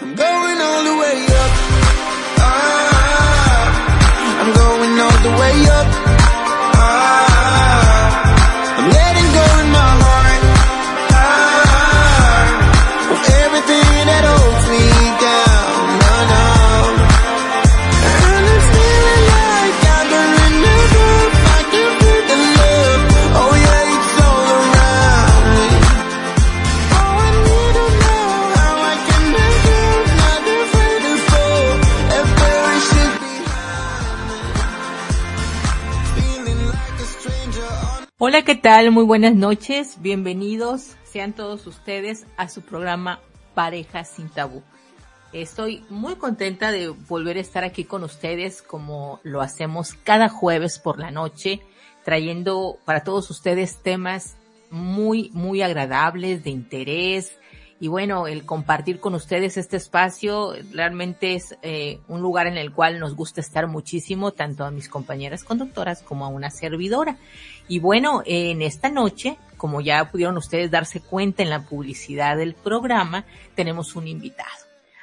I'm going all the way tal? Muy buenas noches. Bienvenidos sean todos ustedes a su programa Parejas sin Tabú. Estoy muy contenta de volver a estar aquí con ustedes como lo hacemos cada jueves por la noche, trayendo para todos ustedes temas muy, muy agradables, de interés, y bueno, el compartir con ustedes este espacio realmente es eh, un lugar en el cual nos gusta estar muchísimo, tanto a mis compañeras conductoras como a una servidora. Y bueno, en esta noche, como ya pudieron ustedes darse cuenta en la publicidad del programa, tenemos un invitado.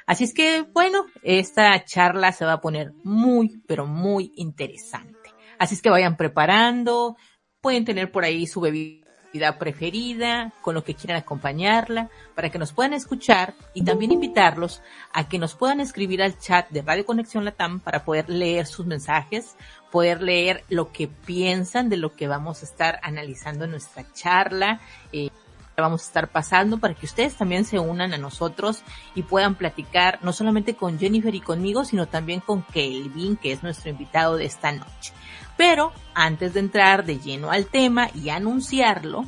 Así es que, bueno, esta charla se va a poner muy, pero muy interesante. Así es que vayan preparando, pueden tener por ahí su bebida preferida, con lo que quieran acompañarla, para que nos puedan escuchar y también invitarlos a que nos puedan escribir al chat de Radio Conexión Latam para poder leer sus mensajes, poder leer lo que piensan de lo que vamos a estar analizando en nuestra charla. Eh, vamos a estar pasando para que ustedes también se unan a nosotros y puedan platicar no solamente con Jennifer y conmigo, sino también con Kelvin, que es nuestro invitado de esta noche. Pero antes de entrar de lleno al tema y anunciarlo,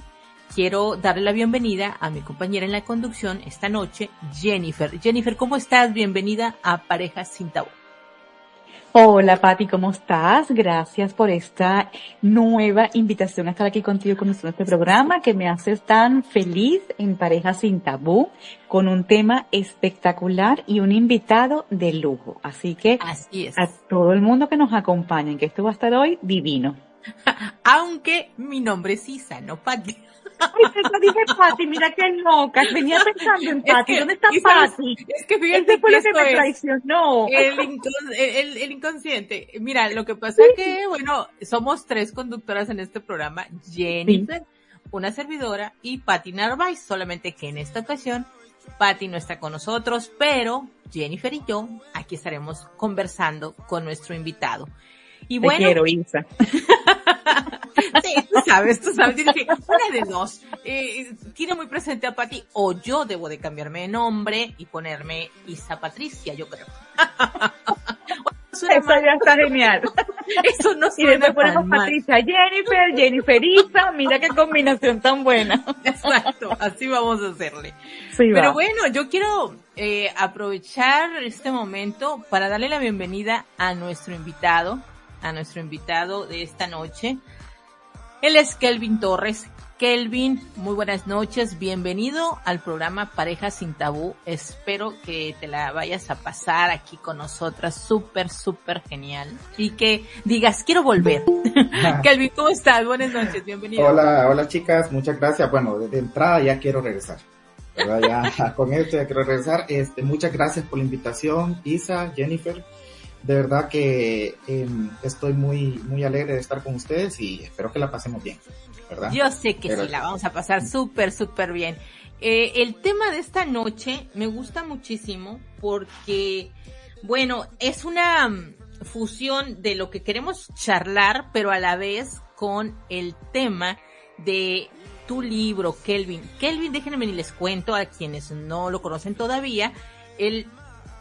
quiero darle la bienvenida a mi compañera en la conducción esta noche, Jennifer. Jennifer, ¿cómo estás? Bienvenida a Parejas sin Tabú. Hola Patti, ¿cómo estás? Gracias por esta nueva invitación a estar aquí contigo con este programa que me hace tan feliz en Parejas sin Tabú con un tema espectacular y un invitado de lujo. Así que Así es. a todo el mundo que nos acompañe, que esto va a estar hoy divino. Aunque mi nombre es Isa, no Patti. Ay, dije Pati, mira qué loca. Venía pensando en Pati. ¿Dónde está Pati? Es que fíjate Ese fue que lo que me es traicionó. el, incon- el- el inconsciente. Mira, lo que pasa es que, bueno, somos tres conductoras en este programa. Jennifer, una servidora y Patti Narváez. Solamente que en esta ocasión Patti no está con nosotros, pero Jennifer y yo aquí estaremos conversando con nuestro invitado. Y Te bueno, quiero, Isa. Sí, tú sabes, tú sabes. Dije, una de dos. Eh, tiene muy presente a Pati o yo debo de cambiarme de nombre y ponerme Isa Patricia, yo creo. Suena Eso mal, ya está genial. Eso no Y suena después ponemos mal. Patricia Jennifer, Jennifer Isa. Mira qué combinación tan buena. Exacto, así vamos a hacerle. Sí, Pero va. bueno, yo quiero eh, aprovechar este momento para darle la bienvenida a nuestro invitado, a nuestro invitado de esta noche. Él es Kelvin Torres. Kelvin, muy buenas noches, bienvenido al programa Parejas sin Tabú. Espero que te la vayas a pasar aquí con nosotras, súper, súper genial. Y que digas, quiero volver. Kelvin, ¿cómo estás? Buenas noches, bienvenido. Hola, hola chicas, muchas gracias. Bueno, de, entrada ya quiero regresar. Ya con esto ya quiero regresar. Este, muchas gracias por la invitación, Isa, Jennifer. De verdad que eh, estoy muy, muy alegre de estar con ustedes y espero que la pasemos bien, ¿verdad? Yo sé que Pero- sí, la vamos a pasar súper, súper bien. Eh, el tema de esta noche me gusta muchísimo porque, bueno, es una mm, fusión de lo que queremos charlar, pero a la vez con el tema de tu libro, Kelvin. Kelvin, déjenme ni les cuento a quienes no lo conocen todavía. Él,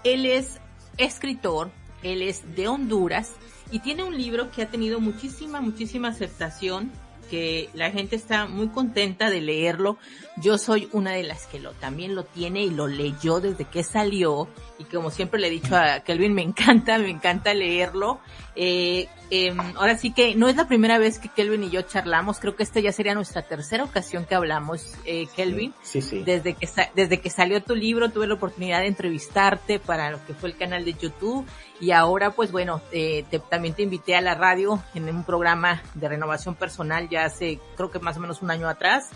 él es escritor, él es de Honduras y tiene un libro que ha tenido muchísima, muchísima aceptación, que la gente está muy contenta de leerlo. Yo soy una de las que lo también lo tiene y lo leyó desde que salió y como siempre le he dicho a Kelvin, me encanta, me encanta leerlo. Eh, eh, ahora sí que no es la primera vez que Kelvin y yo charlamos, creo que esta ya sería nuestra tercera ocasión que hablamos, eh, Kelvin. Sí, sí. Desde que, desde que salió tu libro tuve la oportunidad de entrevistarte para lo que fue el canal de YouTube y ahora pues bueno, eh, te- también te invité a la radio en un programa de renovación personal ya hace creo que más o menos un año atrás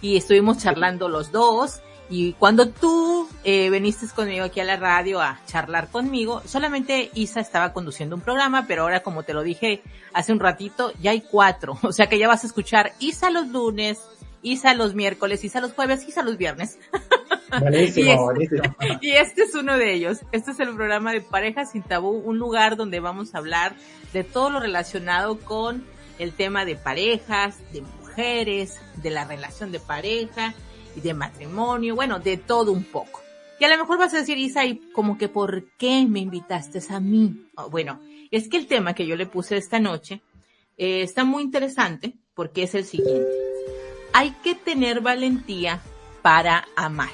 y estuvimos charlando los dos Y cuando tú eh, viniste conmigo aquí a la radio a charlar conmigo, solamente Isa estaba conduciendo un programa, pero ahora como te lo dije hace un ratito, ya hay cuatro. O sea que ya vas a escuchar Isa los lunes, Isa los miércoles, Isa los jueves, Isa los viernes. Buenísimo, y, este, buenísimo. y este es uno de ellos. Este es el programa de Parejas sin Tabú, un lugar donde vamos a hablar de todo lo relacionado con el tema de parejas, de mujeres, de la relación de pareja y de matrimonio, bueno, de todo un poco. Y a lo mejor vas a decir, Isa, ¿y como que por qué me invitaste a mí? Oh, bueno, es que el tema que yo le puse esta noche eh, está muy interesante porque es el siguiente. Hay que tener valentía para amar.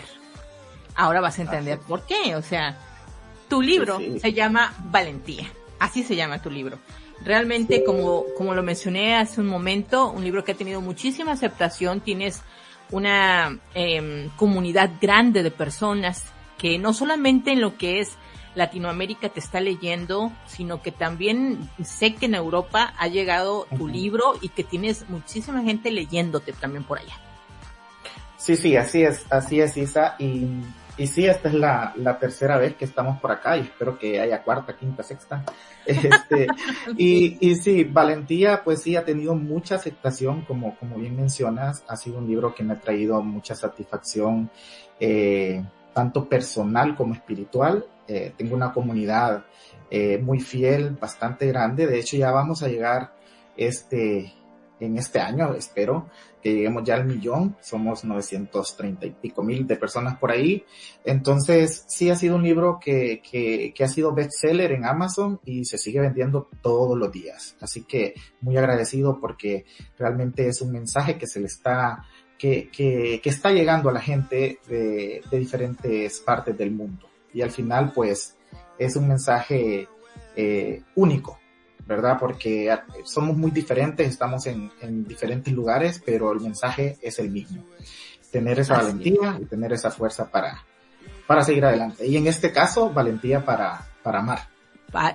Ahora vas a entender por qué. O sea, tu libro Sí, sí. se llama Valentía. Así se llama tu libro. Realmente, como, como lo mencioné hace un momento, un libro que ha tenido muchísima aceptación. Tienes una em, comunidad grande de personas que no solamente en lo que es Latinoamérica te está leyendo, sino que también sé que en Europa ha llegado tu libro y que tienes muchísima gente leyéndote también por allá. Sí, sí, así es, así es, Isa. Y, y sí, esta es la, la tercera vez que estamos por acá y espero que haya cuarta, quinta, sexta. Este, y, y sí, Valentía, pues sí, ha tenido mucha aceptación, como, como bien mencionas. Ha sido un libro que me ha traído mucha satisfacción, eh, tanto personal como espiritual. Eh, tengo una comunidad eh, muy fiel, bastante grande. De hecho, ya vamos a llegar este, en este año, espero, que lleguemos ya al millón, somos 930 y pico mil de personas por ahí. Entonces, sí ha sido un libro que, que, que ha sido bestseller en Amazon y se sigue vendiendo todos los días. Así que muy agradecido porque realmente es un mensaje que se le está, que, que, que está llegando a la gente de, de diferentes partes del mundo. Y al final, pues, es un mensaje eh, único, ¿verdad? Porque somos muy diferentes, estamos en, en, diferentes lugares, pero el mensaje es el mismo. Tener esa Así valentía es. y tener esa fuerza para, para seguir adelante. Y en este caso, valentía para, para amar.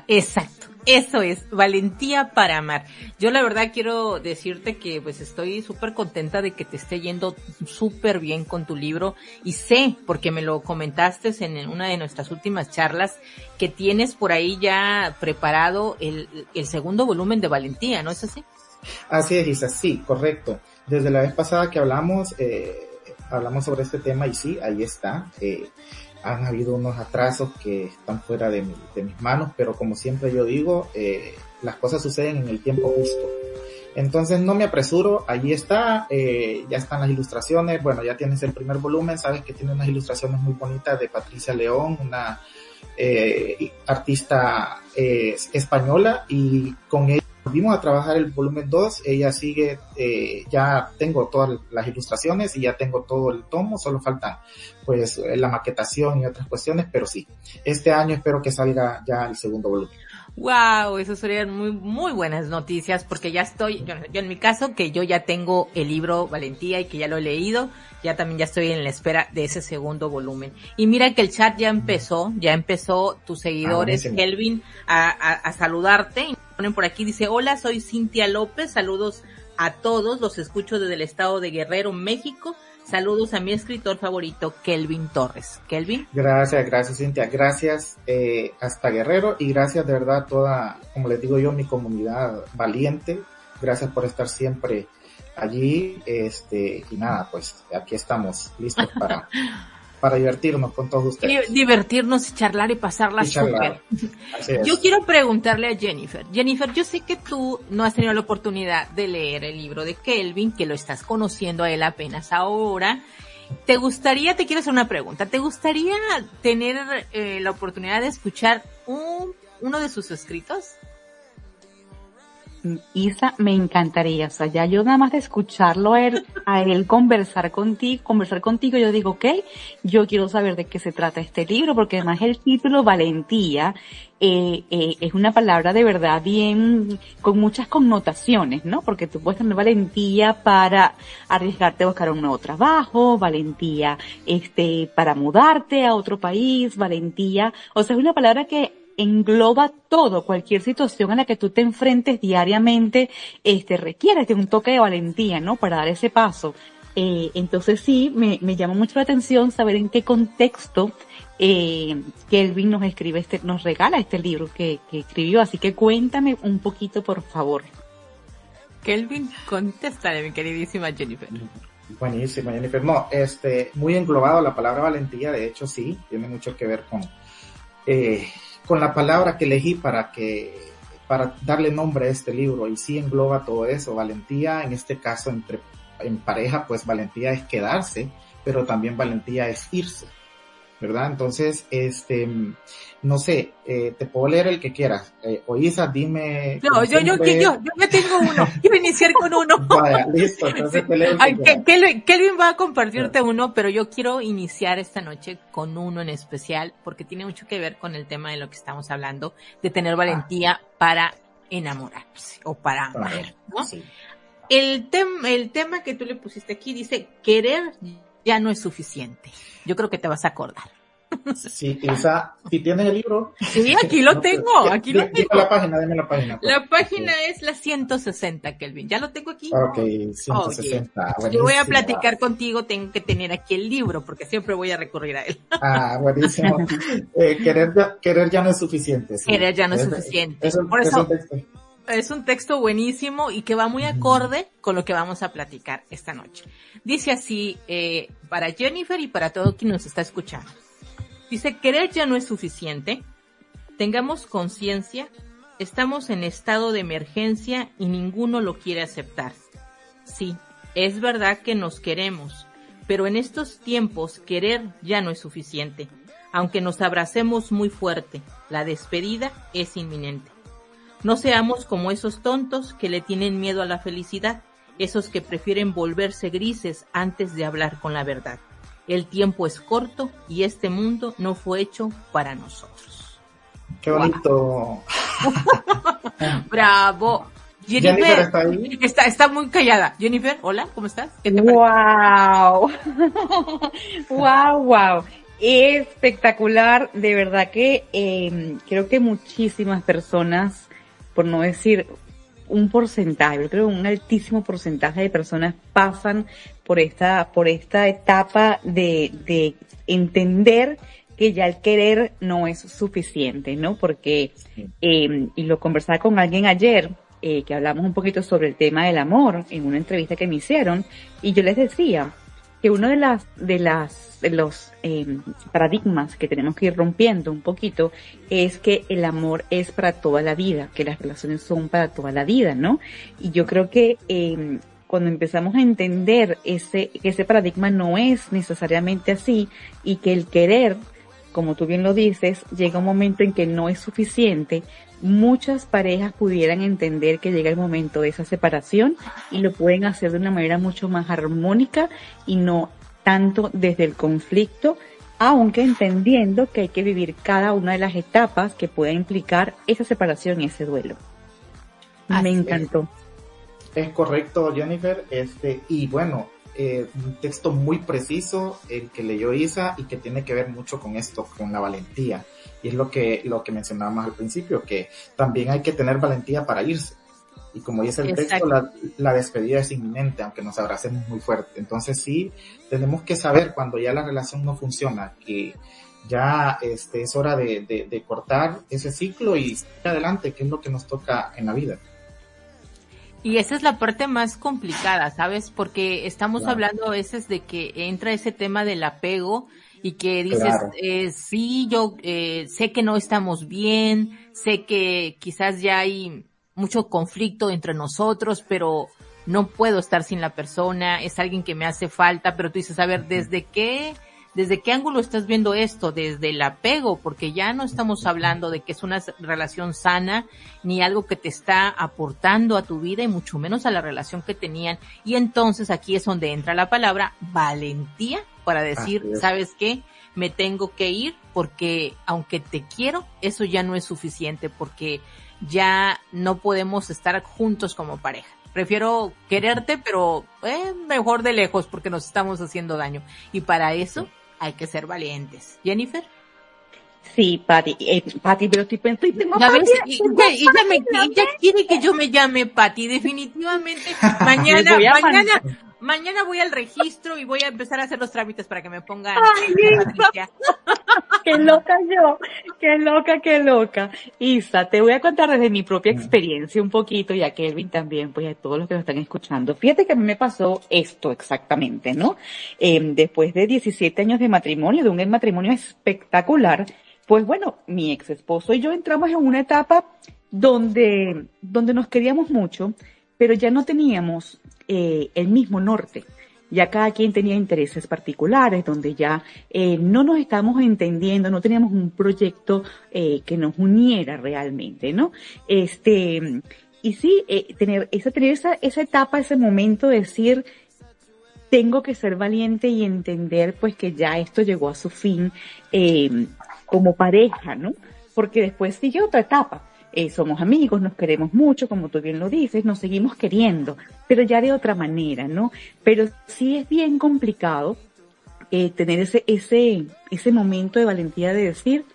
Exacto, eso es, valentía para amar. Yo la verdad quiero decirte que pues estoy súper contenta de que te esté yendo súper bien con tu libro y sé, porque me lo comentaste en una de nuestras últimas charlas, que tienes por ahí ya preparado el, el segundo volumen de Valentía, ¿no es así? Así es, Isa, sí, correcto. Desde la vez pasada que hablamos, eh, hablamos sobre este tema y sí, ahí está. Eh, han habido unos atrasos que están fuera de, mi, de mis manos, pero como siempre yo digo, eh, las cosas suceden en el tiempo justo. Entonces no me apresuro, allí está, eh, ya están las ilustraciones, bueno, ya tienes el primer volumen, sabes que tiene unas ilustraciones muy bonitas de Patricia León, una eh, artista eh, española, y con ella volvimos a trabajar el volumen 2, ella sigue, eh, ya tengo todas las ilustraciones y ya tengo todo el tomo, solo falta pues la maquetación y otras cuestiones, pero sí, este año espero que salga ya el segundo volumen. Wow, eso serían muy, muy buenas noticias porque ya estoy, yo, yo, en mi caso, que yo ya tengo el libro Valentía y que ya lo he leído, ya también ya estoy en la espera de ese segundo volumen. Y mira que el chat ya empezó, ya empezó tus seguidores, ah, Kelvin, a, a, a saludarte. Ponen por aquí, dice, hola, soy Cintia López, saludos a todos, los escucho desde el estado de Guerrero, México. Saludos a mi escritor favorito, Kelvin Torres. Kelvin. Gracias, gracias Cintia. Gracias eh, hasta Guerrero y gracias de verdad a toda, como les digo yo, mi comunidad valiente. Gracias por estar siempre allí. Este, y nada, pues aquí estamos listos para, para divertirnos con todos ustedes. Divertirnos, charlar y pasarla súper. Yo quiero preguntarle a Jennifer. Jennifer, yo sé que tú no has tenido la oportunidad de leer el libro de Kelvin, que lo estás conociendo a él apenas ahora. ¿Te gustaría, te quiero hacer una pregunta, ¿te gustaría tener eh, la oportunidad de escuchar un, uno de sus escritos? Isa, me encantaría, o sea, ya yo nada más de escucharlo a él, a él conversar contigo, conversar contigo, yo digo, ok, yo quiero saber de qué se trata este libro, porque además el título Valentía eh, eh, es una palabra de verdad bien, con muchas connotaciones, ¿no? Porque tú puedes tener valentía para arriesgarte a buscar un nuevo trabajo, valentía, este, para mudarte a otro país, valentía, o sea, es una palabra que engloba todo, cualquier situación a la que tú te enfrentes diariamente, este, requiere de un toque de valentía, ¿no? Para dar ese paso. Eh, entonces sí, me, me llama mucho la atención saber en qué contexto eh, Kelvin nos escribe este, nos regala este libro que, que escribió, así que cuéntame un poquito por favor. Kelvin, contéstale, mi queridísima Jennifer. Buenísimo, Jennifer. No, este, muy englobado la palabra valentía, de hecho sí, tiene mucho que ver con, eh, con la palabra que elegí para que, para darle nombre a este libro y sí engloba todo eso. Valentía, en este caso, entre, en pareja, pues valentía es quedarse, pero también valentía es irse. ¿Verdad? Entonces, este, no sé, eh, te puedo leer el que quieras. Eh, Oisa, dime. No, yo, yo, yo, yo, yo tengo uno. Quiero iniciar con uno. Vaya, listo. Entonces te leo Ay, Kelvin, Kelvin va a compartirte uno, pero yo quiero iniciar esta noche con uno en especial porque tiene mucho que ver con el tema de lo que estamos hablando, de tener valentía para enamorarse o para amar, ¿no? Sí. El, tema el tema que tú le pusiste aquí dice querer ya no es suficiente. Yo creo que te vas a acordar. Sí, Isa, si tienes el libro. Sí, aquí lo tengo, aquí lo tengo. la página, dime la página. Pues. La página es la 160, Kelvin. Ya lo tengo aquí. Ok, 160. Yo voy a platicar contigo, tengo que tener aquí el libro, porque siempre voy a recurrir a él. Ah, buenísimo. eh, querer, ya, querer ya no es suficiente. Sí. Querer ya no es, es suficiente. Es, Por eso, es es un texto buenísimo y que va muy acorde con lo que vamos a platicar esta noche. Dice así, eh, para Jennifer y para todo quien nos está escuchando. Dice, querer ya no es suficiente. Tengamos conciencia, estamos en estado de emergencia y ninguno lo quiere aceptar. Sí, es verdad que nos queremos, pero en estos tiempos querer ya no es suficiente. Aunque nos abracemos muy fuerte, la despedida es inminente. No seamos como esos tontos que le tienen miedo a la felicidad, esos que prefieren volverse grises antes de hablar con la verdad. El tiempo es corto y este mundo no fue hecho para nosotros. Qué bonito. Bravo. Jennifer, Jennifer está, ahí. está, está muy callada. Jennifer, hola, ¿cómo estás? ¿Qué te wow. wow, wow. Espectacular, de verdad que eh, creo que muchísimas personas por no decir un porcentaje, yo creo un altísimo porcentaje de personas pasan por esta, por esta etapa de, de entender que ya el querer no es suficiente, ¿no? Porque, eh, y lo conversaba con alguien ayer, eh, que hablamos un poquito sobre el tema del amor en una entrevista que me hicieron, y yo les decía que uno de las, de las, de los eh, paradigmas que tenemos que ir rompiendo un poquito es que el amor es para toda la vida, que las relaciones son para toda la vida, ¿no? Y yo creo que eh, cuando empezamos a entender ese, que ese paradigma no es necesariamente así y que el querer, como tú bien lo dices, llega un momento en que no es suficiente, muchas parejas pudieran entender que llega el momento de esa separación y lo pueden hacer de una manera mucho más armónica y no tanto desde el conflicto, aunque entendiendo que hay que vivir cada una de las etapas que pueda implicar esa separación y ese duelo. Así Me encantó. Es correcto, Jennifer. Este, y bueno, eh, un texto muy preciso, el que leyó Isa y que tiene que ver mucho con esto, con la valentía. Y es lo que, lo que mencionábamos al principio, que también hay que tener valentía para irse. Y como dice el Exacto. texto, la, la despedida es inminente, aunque nos abracemos muy fuerte. Entonces sí, tenemos que saber cuando ya la relación no funciona, que ya este, es hora de, de, de cortar ese ciclo y seguir adelante, que es lo que nos toca en la vida. Y esa es la parte más complicada, ¿sabes? Porque estamos Claro. hablando a veces de que entra ese tema del apego y que dices, Claro. eh, sí, yo eh, sé que no estamos bien, sé que quizás ya hay mucho conflicto entre nosotros, pero no puedo estar sin la persona, es alguien que me hace falta, pero tú dices, a ver, ¿desde qué? ¿Desde qué ángulo estás viendo esto? Desde el apego, porque ya no estamos hablando de que es una relación sana, ni algo que te está aportando a tu vida y mucho menos a la relación que tenían. Y entonces aquí es donde entra la palabra valentía para decir. ¿sabes qué? Me tengo que ir porque aunque te quiero, eso ya no es suficiente porque ya no podemos estar juntos como pareja. Prefiero quererte, pero eh, mejor de lejos porque nos estamos haciendo daño. Y para eso hay que ser valientes. Jennifer. Sí, Pati, eh, Pati, pero estoy pensando, tengo ves, y, me- y ya quiere que yo me llame Pati, definitivamente. Mañana, mañana, Mañana voy al registro y voy a empezar a hacer los trámites para que me pongan. qué loca yo, qué loca, qué loca. Isa, te voy a contar desde mi propia experiencia un poquito y a Kelvin también, pues a todos los que nos están escuchando. Fíjate que a mí me pasó esto exactamente, ¿no? Eh, después de 17 años de matrimonio, de un matrimonio espectacular, pues bueno, mi ex esposo y yo entramos en una etapa donde, donde nos queríamos mucho, pero ya no teníamos eh, el mismo norte. Ya cada quien tenía intereses particulares, donde ya eh, no nos estábamos entendiendo, no teníamos un proyecto eh, que nos uniera realmente, ¿no? Este, y sí, tener esa, tener esa, esa etapa, ese momento de decir, tengo que ser valiente y entender pues que ya esto llegó a su fin como pareja, ¿no? Porque después sigue otra etapa eh, somos amigos, nos queremos mucho, como tú bien lo dices, nos seguimos queriendo, pero ya de otra manera, ¿no? Pero sí es bien complicado eh, tener ese, ese, ese momento de valentía de decir,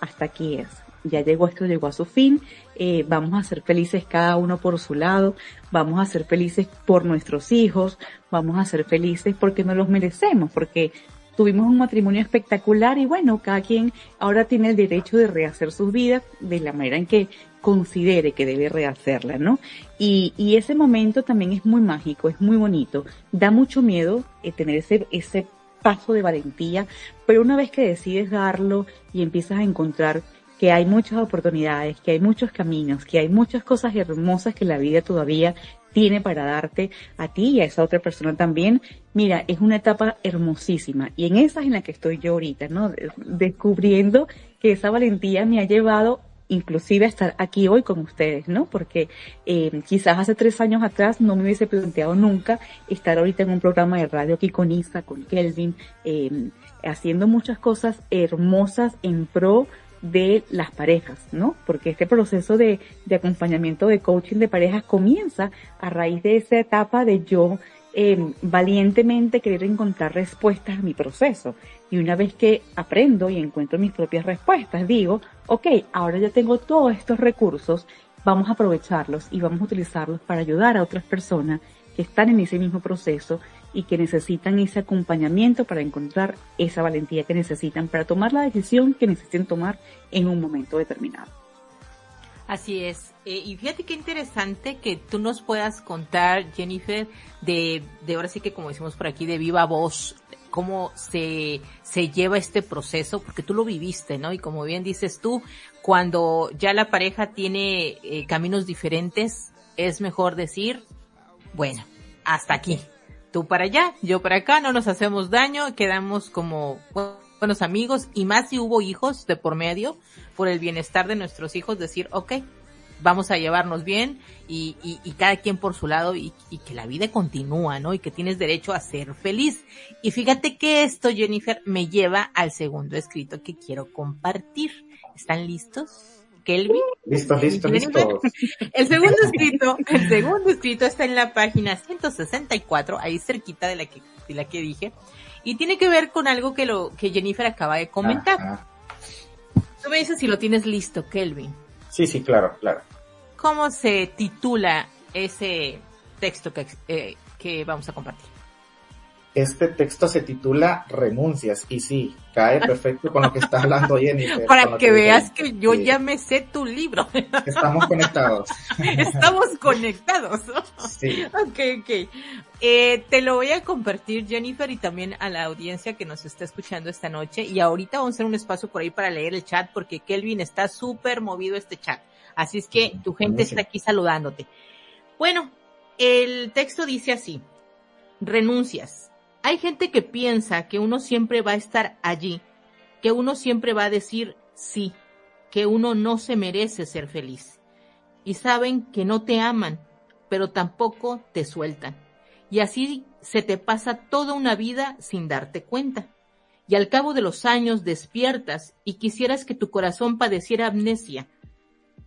hasta aquí es, ya llegó esto, llegó a su fin, eh, vamos a ser felices cada uno por su lado, vamos a ser felices por nuestros hijos, vamos a ser felices porque nos los merecemos, porque tuvimos un matrimonio espectacular y bueno, cada quien ahora tiene el derecho de rehacer sus vidas de la manera en que considere que debe rehacerla, ¿no? Y, ese momento también es muy mágico, es muy bonito, da mucho miedo eh, tener ese, ese paso de valentía, pero una vez que decides darlo y empiezas a encontrar que hay muchas oportunidades, que hay muchos caminos, que hay muchas cosas hermosas que la vida todavía tiene para darte a ti y a esa otra persona también. Mira, es una etapa hermosísima y en esa es en la que estoy yo ahorita, ¿no? Descubriendo que esa valentía me ha llevado inclusive a estar aquí hoy con ustedes, ¿no? Porque eh, quizás hace tres años atrás no me hubiese planteado nunca estar ahorita en un programa de radio aquí con Isa, con Kelvin, eh, haciendo muchas cosas hermosas en pro de las parejas, ¿no? Porque este proceso de, acompañamiento de coaching de parejas comienza a raíz de esa etapa de yo eh, valientemente querer encontrar respuestas a mi proceso. Y una vez que aprendo y encuentro mis propias respuestas, digo, ok, ahora ya tengo todos estos recursos, vamos a aprovecharlos y vamos a utilizarlos para ayudar a otras personas que están en ese mismo proceso y que necesitan ese acompañamiento para encontrar esa valentía que necesitan para tomar la decisión que necesiten tomar en un momento determinado. Así es. Eh, y fíjate qué interesante que tú nos puedas contar, Jennifer, de, de ahora sí que como decimos por aquí, de viva voz, cómo se, se lleva este proceso, porque tú lo viviste, ¿no? Y como bien dices tú, cuando ya la pareja tiene eh, caminos diferentes, es mejor decir, bueno, hasta aquí, tú para allá, yo para acá, no nos hacemos daño, quedamos como buenos amigos y más si hubo hijos de por medio, por el bienestar de nuestros hijos, decir, ok, vamos a llevarnos bien y, y, cada quien por su lado y, y, que la vida continúa, ¿no? Y que tienes derecho a ser feliz. Y fíjate que esto, Jennifer, me lleva al segundo escrito que quiero compartir. ¿Están listos? Kelvin. Listo, listo, listo. El segundo escrito, el segundo escrito está en la página 164, ahí cerquita de la que, de la que dije, y tiene que ver con algo que lo, que Jennifer acaba de comentar. Tú me dices si lo tienes listo, Kelvin. Sí, sí, claro, claro. ¿Cómo se titula ese texto que, eh, que vamos a compartir? Este texto se titula Renuncias y sí, cae perfecto con lo que está hablando Jennifer. Para que, veas que yo ya me sé tu libro. Estamos conectados. Estamos conectados. Sí. Ok, ok. Eh, te lo voy a compartir Jennifer y también a la audiencia que nos está escuchando esta noche y ahorita vamos a hacer un espacio por ahí para leer el chat porque Kelvin está súper movido este chat. Así es que tu gente está aquí saludándote. Bueno, el texto dice así. Renuncias hay gente que piensa que uno siempre va a estar allí, que uno siempre va a decir sí, que uno no se merece ser feliz. Y saben que no te aman, pero tampoco te sueltan. Y así se te pasa toda una vida sin darte cuenta. Y al cabo de los años despiertas y quisieras que tu corazón padeciera amnesia,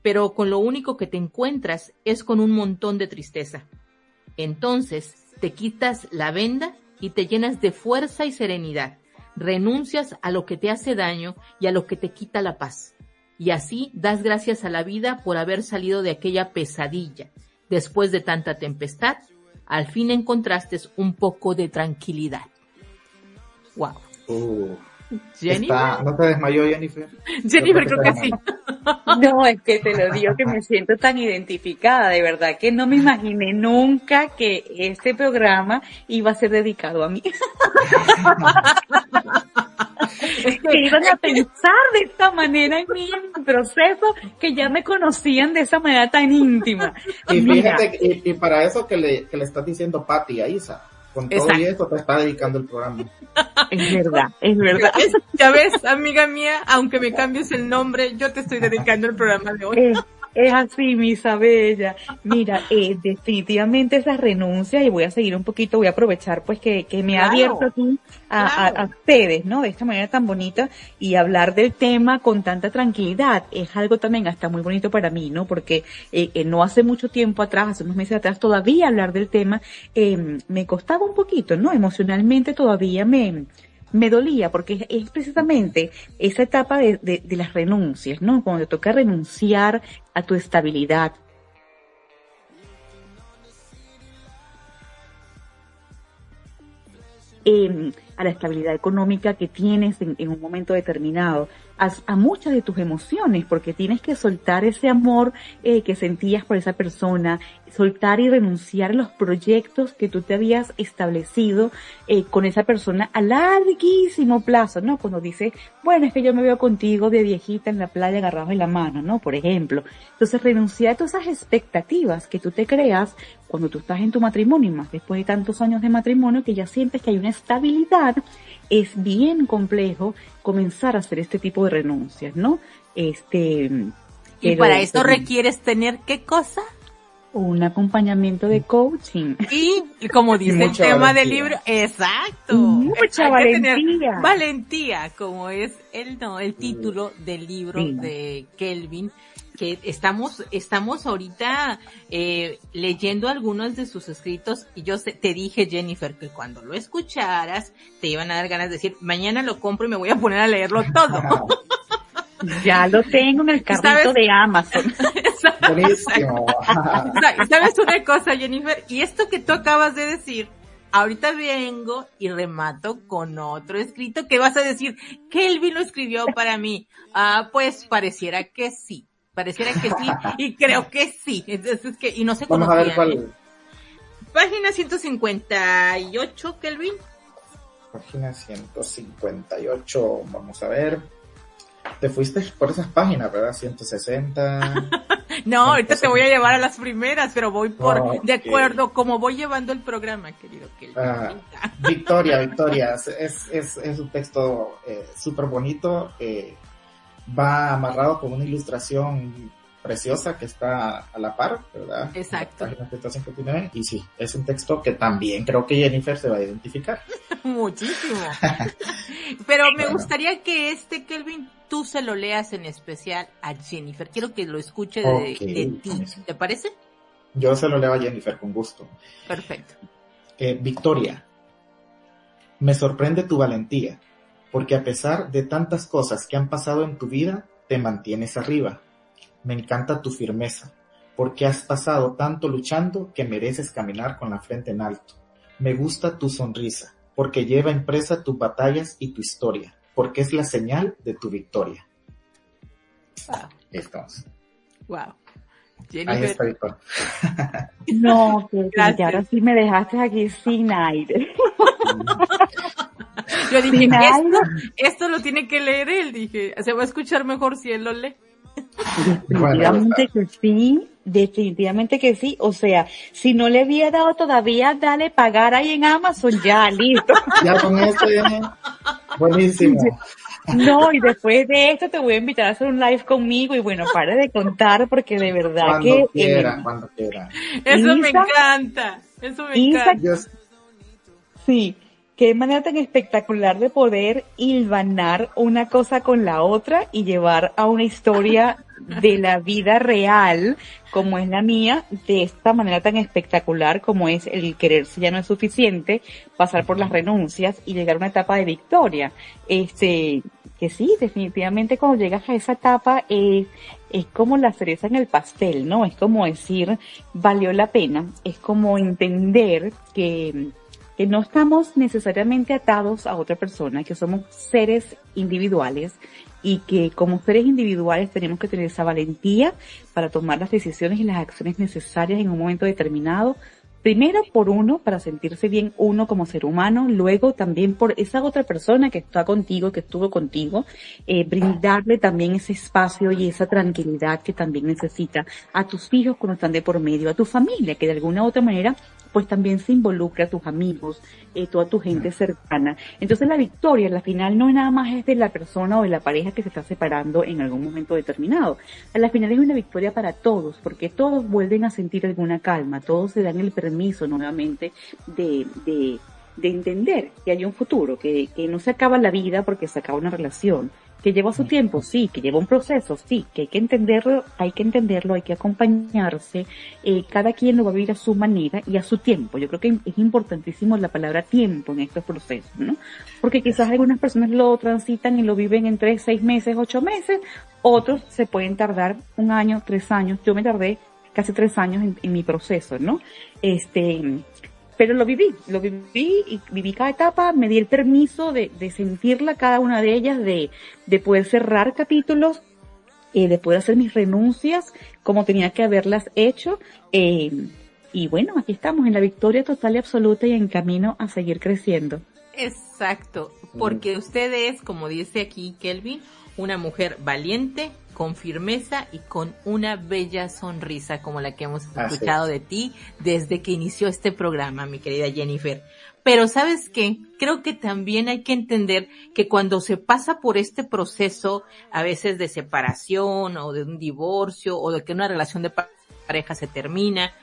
pero con lo único que te encuentras es con un montón de tristeza. Entonces te quitas la venda y te llenas de fuerza y serenidad. Renuncias a lo que te hace daño y a lo que te quita la paz. Y así das gracias a la vida por haber salido de aquella pesadilla. Después de tanta tempestad, al fin encontraste un poco de tranquilidad. Wow. Jennifer. está- ¿No te desmayó, Jennifer? Jennifer creo que sí. No, es que te lo digo que me siento tan identificada, de verdad que no me imaginé nunca que este programa iba a ser dedicado a mí. que iban a pensar de esta manera en mí en mi proceso, que ya me conocían de esa manera tan íntima. Y fíjate, que- y, y para eso que le, que le estás diciendo Pati a Isa, con todo Exacto. y eso te está dedicando el programa. es verdad, es verdad. Ya ves, amiga mía, aunque me cambies el nombre, yo te estoy dedicando el programa de hoy. Es, así, misa bella. Mira, eh, definitivamente esa renuncia, y voy a seguir un poquito, voy a aprovechar pues que, que me ha abierto aquí a, a- claro. a ustedes, ¿no? De esta manera tan bonita y hablar del tema con tanta tranquilidad. Es algo también hasta muy bonito para mí, ¿no? Porque eh, eh, no hace mucho tiempo atrás, hace unos meses atrás, todavía hablar del tema eh, me costaba un poquito, ¿no? Emocionalmente todavía me, me dolía porque es, precisamente esa etapa de, de, las renuncias, ¿no? Cuando te toca renunciar a tu estabilidad. eh, a la estabilidad económica que tienes en, un momento determinado, a, a muchas de tus emociones, porque tienes que soltar ese amor eh, que sentías por esa persona, soltar y renunciar a los proyectos que tú te habías establecido eh, con esa persona a larguísimo plazo, ¿no? Cuando dices, bueno, es que yo me veo contigo de viejita en la playa agarrados en la mano, ¿no? Por ejemplo. Entonces renunciar a todas esas expectativas que tú te creas cuando tú estás en tu matrimonio, y más después de tantos años de matrimonio, que ya sientes que hay una estabilidad, es bien complejo comenzar a hacer este tipo de renuncias, ¿no? Este, Y pero- para esto pero requieres tener qué cosa? un acompañamiento de coaching. Y, como dice el tema del libro, exacto. Mucha valentía. valentía, como es el, no, el título del libro de Kelvin, que estamos, estamos ahorita eh, leyendo algunos de sus escritos y yo sé- te dije, Jennifer, que cuando lo escucharas te iban a dar ganas de decir, mañana lo compro y me voy a poner a leerlo todo. Ya lo tengo en el carrito ¿Sabes? de Amazon. ¿Sabes una cosa, Jennifer? Y esto que tú acabas de decir, ahorita vengo y remato con otro escrito que vas a decir, Kelvin lo escribió para mí. Ah, pues pareciera que sí. Pareciera que sí, y creo que sí. Entonces, que, y no se Vamos a ver conocían, ¿eh? cuál. Página 158, Kelvin. Página 158, vamos a ver. Te fuiste por esas páginas, ¿verdad? 160. No, ahorita te voy a llevar a las primeras, pero voy por, de acuerdo, como voy llevando el programa, querido Kelvin. Ah, Victoria, Victoria, es, es, es, es un texto eh, súper bonito, eh, va amarrado con una ilustración preciosa que está a la par, ¿verdad? Exacto. Página 159, y sí, es un texto que también creo que Jennifer se va a identificar. Muchísimo. Pero me gustaría que este Kelvin tú se lo leas en especial a Jennifer. Quiero que lo escuche de ti. ¿Te parece? Yo se lo leo a Jennifer con gusto. Perfecto. Eh, Victoria, me sorprende tu valentía, porque a pesar de tantas cosas que han pasado en tu vida, te mantienes arriba. Me encanta tu firmeza, porque has pasado tanto luchando que mereces caminar con la frente en alto. Me gusta tu sonrisa, porque lleva impresa tus batallas y tu historia, porque es la señal de tu victoria. Wow. Estamos. Wow. Ahí está Victoria. No, que, que Gracias. ahora sí me dejaste aquí sin aire. yo dije, esto, lo tiene que leer él. Dije, se va a escuchar mejor si él lo lee. Definitivamente que sí, definitivamente que sí. O sea, si no le había dado todavía, dale pagar ahí en Amazon, ya, listo. Ya con esto ya. Buenísimo. No, y después de esto te voy a invitar a hacer un live conmigo y bueno, para de contar porque de verdad Cuando que... eh, quieran, cuando quieran. Eso me encanta. Eso me Isa- encanta. Yo, Sí, qué manera tan espectacular de poder hilvanar una cosa con la otra y llevar a una historia de la vida real, como es la mía, de esta manera tan espectacular como es el quererse ya no es suficiente, pasar por las renuncias y llegar a una etapa de victoria. Este, que sí, definitivamente cuando llegas a esa etapa eh, es como la cereza en el pastel, ¿no? Es como decir, valió la pena, es como entender que, que no estamos necesariamente atados a otra persona, que somos seres individuales y que como seres individuales tenemos que tener esa valentía para tomar las decisiones y las acciones necesarias en un momento determinado. Primero por uno, para sentirse bien uno como ser humano, luego también por esa otra persona que está contigo, que estuvo contigo, eh, brindarle también ese espacio y esa tranquilidad que también necesita a tus hijos cuando están de por medio, a tu familia, que de alguna u otra manera pues también se involucra a tus amigos, eh, toda tu gente cercana. Entonces la victoria, la final no es nada más es de la persona o de la pareja que se está separando en algún momento determinado. A la final es una victoria para todos, porque todos vuelven a sentir alguna calma, todos se dan el permiso nuevamente de, de, de entender que hay un futuro, que, que no se acaba la vida porque se acaba una relación, que lleva su tiempo, sí, que lleva un proceso, sí, que hay que entenderlo, hay que entenderlo, hay que acompañarse, eh, cada quien lo va a vivir a su manera y a su tiempo. Yo creo que es importantísimo la palabra tiempo en estos procesos, ¿no? Porque quizás algunas personas lo transitan y lo viven en tres, seis meses, ocho meses, otros se pueden tardar un año, tres años. Yo me tardé casi tres años en, en mi proceso, ¿no? Este, pero lo viví, lo viví y viví cada etapa, me di el permiso de, de sentirla cada una de ellas, de, de poder cerrar capítulos, eh, de poder hacer mis renuncias como tenía que haberlas hecho. Eh, y bueno, aquí estamos en la victoria total y absoluta y en camino a seguir creciendo. Exacto, porque usted es, como dice aquí Kelvin, una mujer valiente, con firmeza y con una bella sonrisa como la que hemos escuchado de ti desde que inició este programa, mi querida Jennifer. Pero sabes qué, creo que también hay que entender que cuando se pasa por este proceso, a veces de separación o de un divorcio o de que una relación de pareja se termina,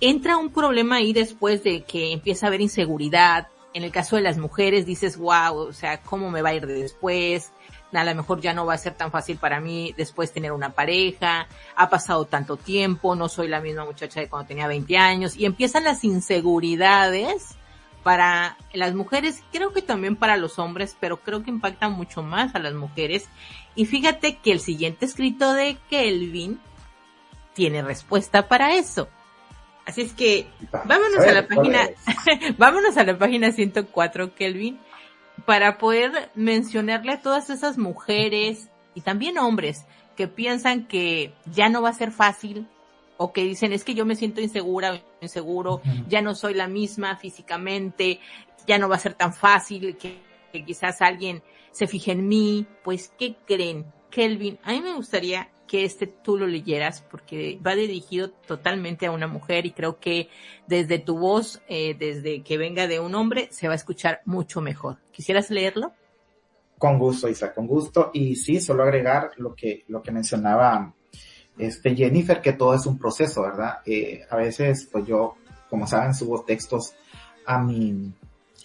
entra un problema ahí después de que empieza a haber inseguridad. En el caso de las mujeres dices, wow, o sea, ¿cómo me va a ir después? A lo mejor ya no va a ser tan fácil para mí después tener una pareja, ha pasado tanto tiempo, no soy la misma muchacha de cuando tenía 20 años y empiezan las inseguridades para las mujeres, creo que también para los hombres, pero creo que impacta mucho más a las mujeres. Y fíjate que el siguiente escrito de Kelvin tiene respuesta para eso. Así es que vámonos a la página, vámonos a la página 104, Kelvin, para poder mencionarle a todas esas mujeres y también hombres que piensan que ya no va a ser fácil o que dicen es que yo me siento insegura, inseguro, ya no soy la misma físicamente, ya no va a ser tan fácil que, que quizás alguien se fije en mí, pues ¿qué creen? Kelvin, a mí me gustaría que este tú lo leyeras porque va dirigido totalmente a una mujer y creo que desde tu voz, eh, desde que venga de un hombre, se va a escuchar mucho mejor. ¿Quisieras leerlo? Con gusto, Isa, con gusto. Y sí, solo agregar lo que, lo que mencionaba este Jennifer, que todo es un proceso, ¿verdad? Eh, a veces, pues yo, como saben, subo textos a mi,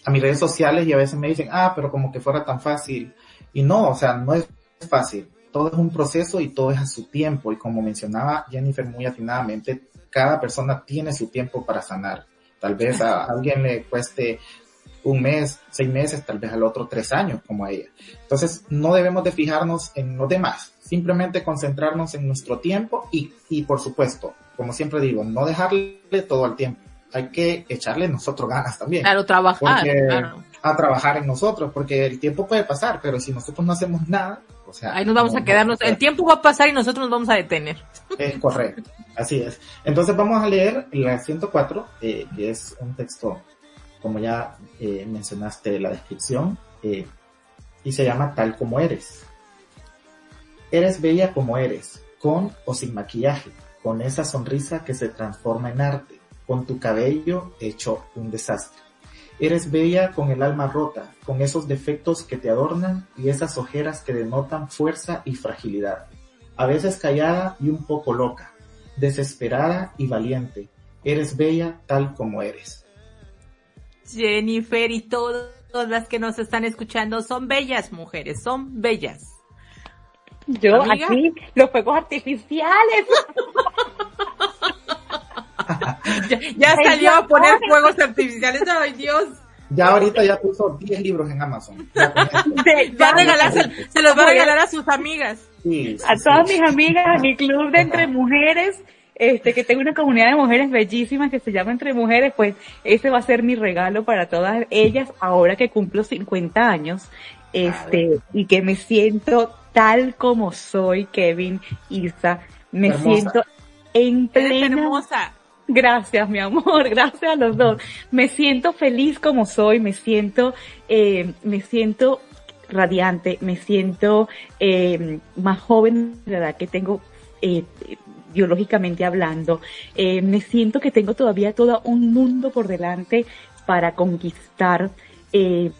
a mis redes sociales y a veces me dicen, ah, pero como que fuera tan fácil. Y no, o sea, no es fácil todo es un proceso y todo es a su tiempo. Y como mencionaba Jennifer muy atinadamente, cada persona tiene su tiempo para sanar. Tal vez a alguien le cueste un mes, seis meses, tal vez al otro tres años, como a ella. Entonces, no debemos de fijarnos en los demás, simplemente concentrarnos en nuestro tiempo y, y por supuesto, como siempre digo, no dejarle todo el tiempo. Hay que echarle nosotros ganas también. Claro, trabajar. Claro. A trabajar en nosotros, porque el tiempo puede pasar, pero si nosotros no hacemos nada, o sea, Ahí nos vamos a quedarnos, el tiempo va a pasar y nosotros nos vamos a detener. Es correcto, así es. Entonces vamos a leer la 104, eh, que es un texto, como ya eh, mencionaste la descripción, eh, y se llama Tal como eres. Eres bella como eres, con o sin maquillaje, con esa sonrisa que se transforma en arte, con tu cabello hecho un desastre Eres bella con el alma rota, con esos defectos que te adornan y esas ojeras que denotan fuerza y fragilidad. A veces callada y un poco loca, desesperada y valiente. Eres bella tal como eres. Jennifer y todas las que nos están escuchando son bellas mujeres, son bellas. Yo aquí los fuegos artificiales. ya, ya salió a poner fuegos artificiales. Ay, Dios. Ya ahorita ya puso 10 libros en Amazon. Ya Va a ya- regalar, se, se los va a regalar a sus amigas. Sí, sí, a sí. todas mis amigas, a mi club de entre mujeres, este, que tengo una comunidad de mujeres bellísimas que se llama Entre Mujeres, pues ese va a ser mi regalo para todas ellas ahora que cumplo 50 años, este, y que me siento tal como soy, Kevin, Isa, me Hermosa. siento en plena hermosa. Gracias, mi amor, gracias a los dos. Me siento feliz como soy, me siento, eh, me siento radiante, me siento eh, más joven de la edad que tengo eh, biológicamente hablando. Eh, me siento que tengo todavía todo un mundo por delante para conquistar. Eh,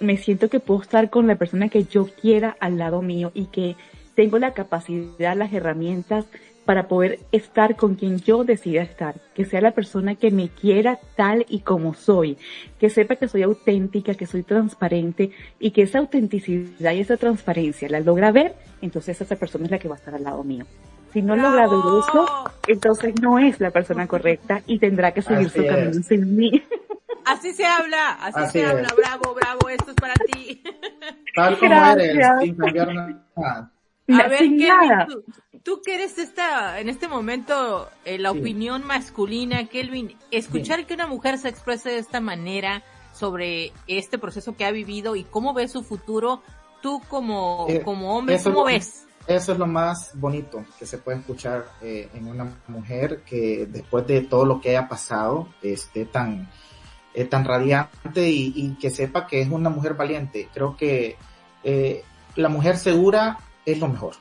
me siento que puedo estar con la persona que yo quiera al lado mío y que tengo la capacidad, las herramientas para poder estar con quien yo decida estar, que sea la persona que me quiera tal y como soy, que sepa que soy auténtica, que soy transparente y que esa autenticidad y esa transparencia la logra ver, entonces esa persona es la que va a estar al lado mío. Si no logra ver eso, entonces no es la persona correcta y tendrá que seguir Así su camino es. sin mí. Así se habla, así, Así se es. habla. Bravo, bravo, esto es para ti. Tal como Gracias. eres, sin cambiar nada. A ver, sin Kevin, tú, tú que eres esta, en este momento, eh, la Sí. opinión masculina, Kelvin, escuchar que una mujer se exprese de esta manera sobre este proceso que ha vivido y cómo ve su futuro, tú como, Eh, como hombre, ¿cómo lo- ves? Eso es lo más bonito que se puede escuchar eh, en una mujer que después de todo lo que haya pasado esté tan, eh, tan radiante y, y que sepa que es una mujer valiente. Creo que la mujer segura es lo mejor.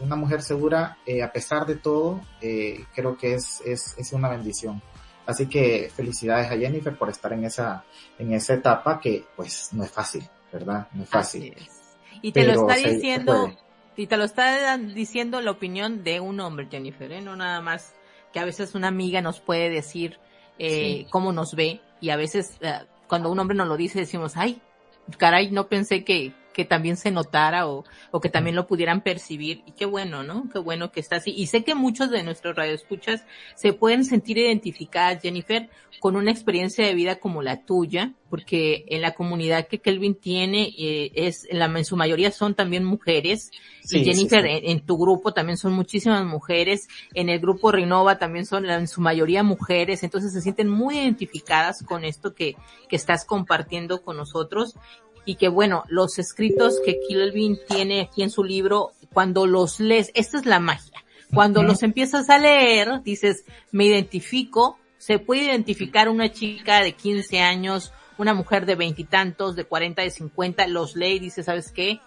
Una mujer segura, eh, a pesar de todo, eh, creo que es, es, es una bendición. Así que felicidades a Jennifer por estar en esa, en esa etapa que pues no es fácil, ¿verdad? No es fácil. Es. Y te lo está diciendo, y te lo está diciendo la opinión de un hombre, Jennifer, ¿eh? no nada más que a veces una amiga nos puede decir eh, Sí. cómo nos ve y a veces cuando un hombre nos lo dice decimos, ay, caray, no pensé que, que también se notara o, o que también lo pudieran percibir y qué bueno, ¿no? Qué bueno que está así. Y sé que muchos de nuestros radioescuchas se pueden sentir identificadas, Jennifer, con una experiencia de vida como la tuya, porque en la comunidad que Kelvin tiene, eh, es, en, la, en su mayoría son también mujeres, Sí, y sí, Jennifer, sí. En, en tu grupo también son muchísimas mujeres, en el grupo Renova también son en su mayoría mujeres, entonces se sienten muy identificadas con esto que, que estás compartiendo con nosotros y que bueno, los escritos que Kelvin tiene aquí en su libro, cuando los lees, esta es la magia. Cuando los empiezas a leer, dices, me identifico, se puede identificar una chica de 15 años, una mujer de veintitantos, de 40, de 50, los lee y dice, ¿sabes qué?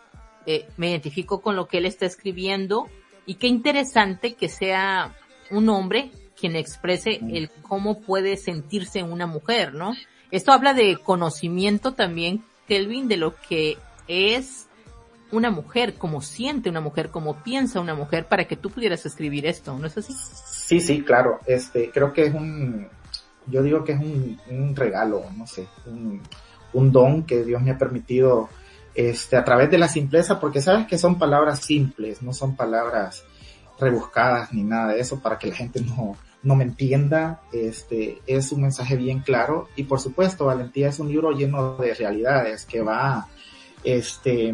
Eh, me identifico con lo que él está escribiendo y qué interesante que sea un hombre quien exprese el cómo puede sentirse una mujer, ¿no? Esto habla de conocimiento también, Kelvin, de lo que es una mujer, cómo siente una mujer, cómo piensa una mujer, para que tú pudieras escribir esto, ¿no es así? Sí, sí, claro. Este, creo que es un, yo digo que es un, regalo, no sé, un, un don que Dios me ha permitido, este, a través de la simpleza, porque sabes que son palabras simples, no son palabras rebuscadas ni nada de eso para que la gente no, no me entienda. Este, es un mensaje bien claro y por supuesto, Valentía es un libro lleno de realidades que va, este,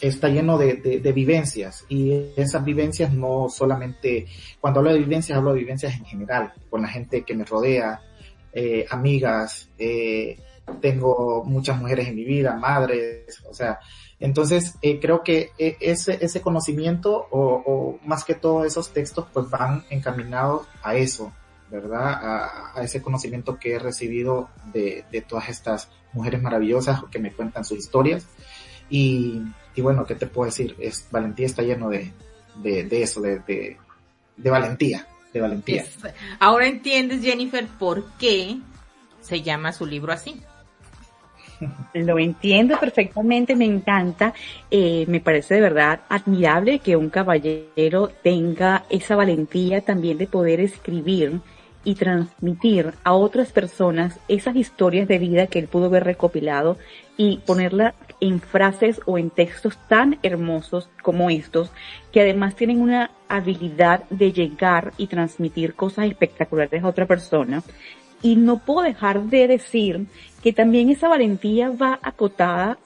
está lleno de, vivencias y esas vivencias no solamente, cuando hablo de vivencias, hablo de vivencias en general, con la gente que me rodea, eh, amigas, eh, tengo muchas mujeres en mi vida, madres, o sea, entonces eh, creo que ese, ese conocimiento o, más que todo esos textos pues van encaminados a eso, ¿verdad? A, ese conocimiento que he recibido de, todas estas mujeres maravillosas que me cuentan sus historias y, bueno, ¿qué te puedo decir? Es, Valentía está lleno de, de, eso, de, valentía, de valentía. Ahora entiendes, Jennifer, por qué se llama su libro así. Lo entiendo perfectamente, me encanta, eh, me parece de verdad admirable que un caballero tenga esa valentía también de poder escribir y transmitir a otras personas esas historias de vida que él pudo haber recopilado y ponerla en frases o en textos tan hermosos como estos, que además tienen una habilidad de llegar y transmitir cosas espectaculares a otra persona. Y no puedo dejar de decir que también esa valentía va acotada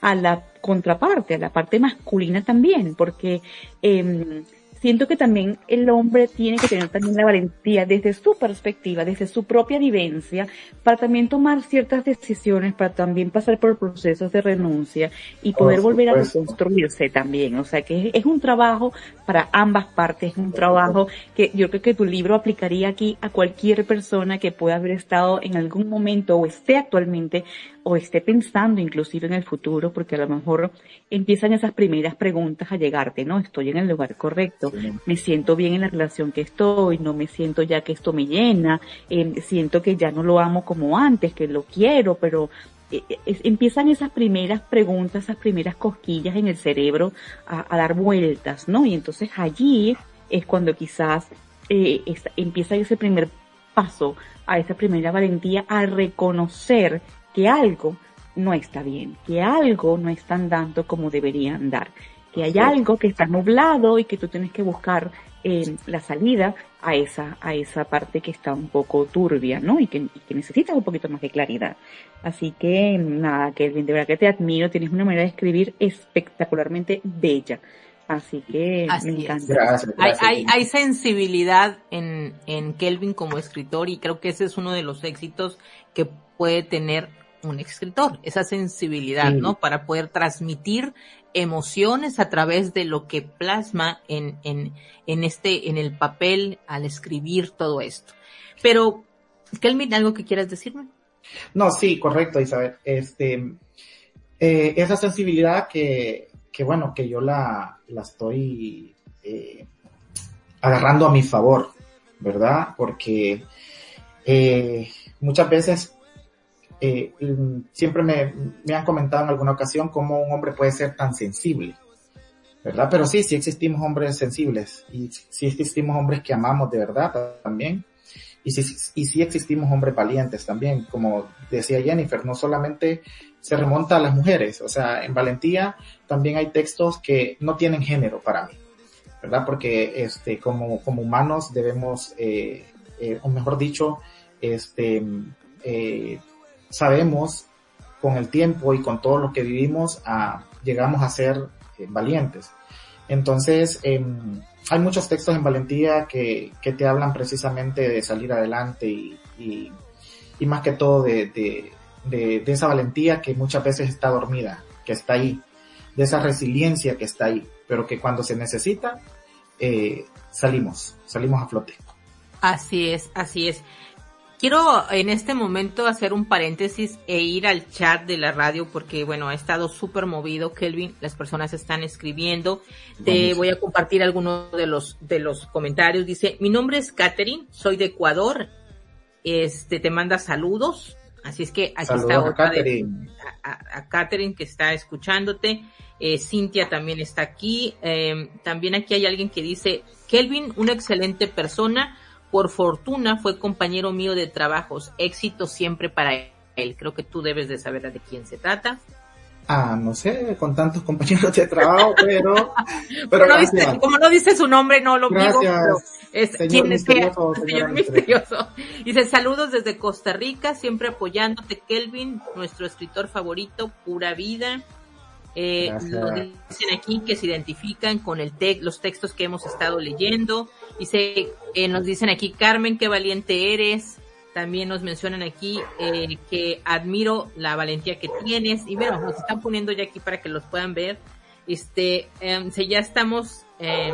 a la contraparte, a la parte masculina también, porque eh, siento que también el hombre tiene que tener también la valentía desde su perspectiva, desde su propia vivencia, para también tomar ciertas decisiones, para también pasar por procesos de renuncia y poder volver a reconstruirse también. O sea que es, un trabajo para ambas partes, es un trabajo que yo creo que tu libro aplicaría aquí a cualquier persona que pueda haber estado en algún momento o esté actualmente o esté pensando inclusive en el futuro, porque a lo mejor empiezan esas primeras preguntas a llegarte, ¿no? Estoy en el lugar correcto, me siento bien en la relación que estoy, no me siento ya que esto me llena, eh, siento que ya no lo amo como antes, que lo quiero, pero eh, eh, empiezan esas primeras preguntas, esas primeras cosquillas en el cerebro a, dar vueltas, ¿no? Y entonces allí es cuando quizás empieza ese primer paso a esa primera valentía a reconocer que algo no está bien, que algo no está andando como debería andar, que hay algo que está nublado y que tú tienes que buscar eh, la salida a esa, a esa parte que está un poco turbia, ¿no? Y que, y que necesitas un poquito más de claridad. Así que, nada, Kelvin, de verdad que te admiro, tienes una manera de escribir espectacularmente bella. Así que me encanta. hay, hay, sensibilidad en, en Kelvin como escritor y creo que ese es uno de los éxitos que puede tener un escritor, esa sensibilidad, ¿no? Para poder transmitir emociones a través de lo que plasma en, en, en este, en el papel al escribir todo esto. Pero, Kelvin, ¿algo que quieras decirme? No, sí, correcto, Isabel. Este, eh, esa sensibilidad que, que, bueno, que yo la, la estoy eh, agarrando a mi favor, ¿verdad? Porque eh, muchas veces eh, siempre me, me, han comentado en alguna ocasión cómo un hombre puede ser tan sensible, ¿verdad? Pero sí, sí existimos hombres sensibles y sí existimos hombres que amamos de verdad también. Y sí, y sí existimos hombres valientes también, como decía Jennifer, no solamente se remonta a las mujeres, o sea, en valentía también hay textos que no tienen género para mí, ¿verdad? Porque este, como, como humanos debemos, eh, eh, o mejor dicho, este, sabemos con el tiempo y con todo lo que vivimos, ah, llegamos a ser eh, valientes. Entonces, em, hay muchos textos en valentía que, que, te hablan precisamente de salir adelante y, y, y más que todo de, de, de, de, esa valentía que muchas veces está dormida, que está ahí, de esa resiliencia que está ahí, pero que cuando se necesita, eh, salimos, salimos a flote. Así es, así es. Quiero en este momento hacer un paréntesis e ir al chat de la radio porque, bueno, ha estado súper movido, Kelvin. Las personas están escribiendo. Te voy a compartir algunos de los, de los comentarios. Dice, mi nombre es Katherine, soy de Ecuador. Este, te manda saludos. Así es que aquí está otra de, a, Katherine que está escuchándote. Eh, Cintia también está aquí. Eh, también aquí hay alguien que dice, Kelvin, una excelente persona por fortuna fue compañero mío de trabajos. Éxito siempre para él. Creo que tú debes de saber de quién se trata. Ah, no sé, con tantos compañeros de trabajo, pero... pero, no dice, como no dice su nombre, no lo digo, pero es quien es señor misterioso. Dice, saludos desde Costa Rica, siempre apoyándote, Kelvin, nuestro escritor favorito, pura vida. Eh, lo dicen aquí que se identifican con el te los textos que hemos estado leyendo. Dice, eh, nos dicen aquí, Carmen, qué valiente eres. También nos mencionan aquí eh, que admiro la valentía que tienes. Y bueno, nos están poniendo ya aquí para que los puedan ver. Este, eh, ya estamos, eh,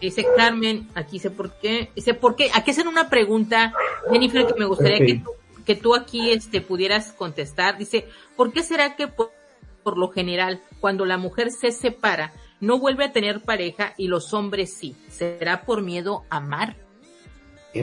dice Carmen, aquí sé por qué, dice por qué, aquí hacen una pregunta, Jennifer, que me gustaría que, tú, que tú aquí este, pudieras contestar. Dice, ¿por qué será que por lo general, cuando la mujer se separa, no vuelve a tener pareja y los hombres sí. ¿Será por miedo a amar?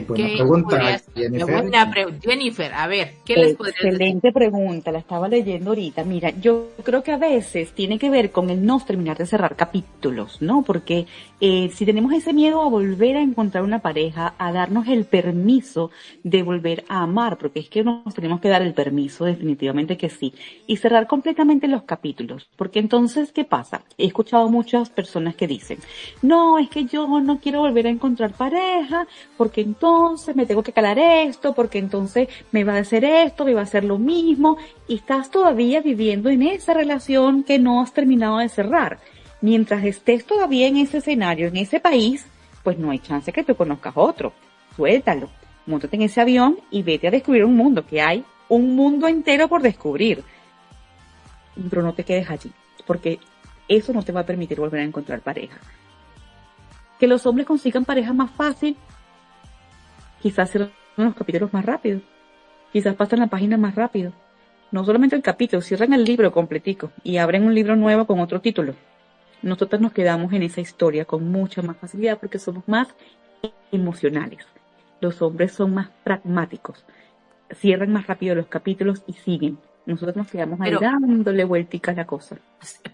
Buena pregunta, Jennifer. Jennifer, a ver, ¿qué les podría Excelente pregunta, la estaba leyendo ahorita. Mira, yo creo que a veces tiene que ver con el no terminar de cerrar capítulos, ¿no? Porque eh, si tenemos ese miedo a volver a encontrar una pareja, a darnos el permiso de volver a amar, porque es que nos tenemos que dar el permiso, definitivamente que sí, y cerrar completamente los capítulos, porque entonces, ¿qué pasa? He escuchado muchas personas que dicen, no, es que yo no quiero volver a encontrar pareja, porque entonces entonces me tengo que calar esto, porque entonces me va a hacer esto, me va a hacer lo mismo, y estás todavía viviendo en esa relación que no has terminado de cerrar. Mientras estés todavía en ese escenario, en ese país, pues no hay chance que te conozcas otro. Suéltalo, montate en ese avión y vete a descubrir un mundo, que hay un mundo entero por descubrir. Pero no te quedes allí, porque eso no te va a permitir volver a encontrar pareja. Que los hombres consigan pareja más fácil, quizás cierran los capítulos más rápido, quizás pasan la página más rápido. No solamente el capítulo, cierran el libro completico y abren un libro nuevo con otro título. Nosotros nos quedamos en esa historia con mucha más facilidad porque somos más emocionales. Los hombres son más pragmáticos, cierran más rápido los capítulos y siguen. Nosotros nos quedamos ahí dándole vueltica a la cosa.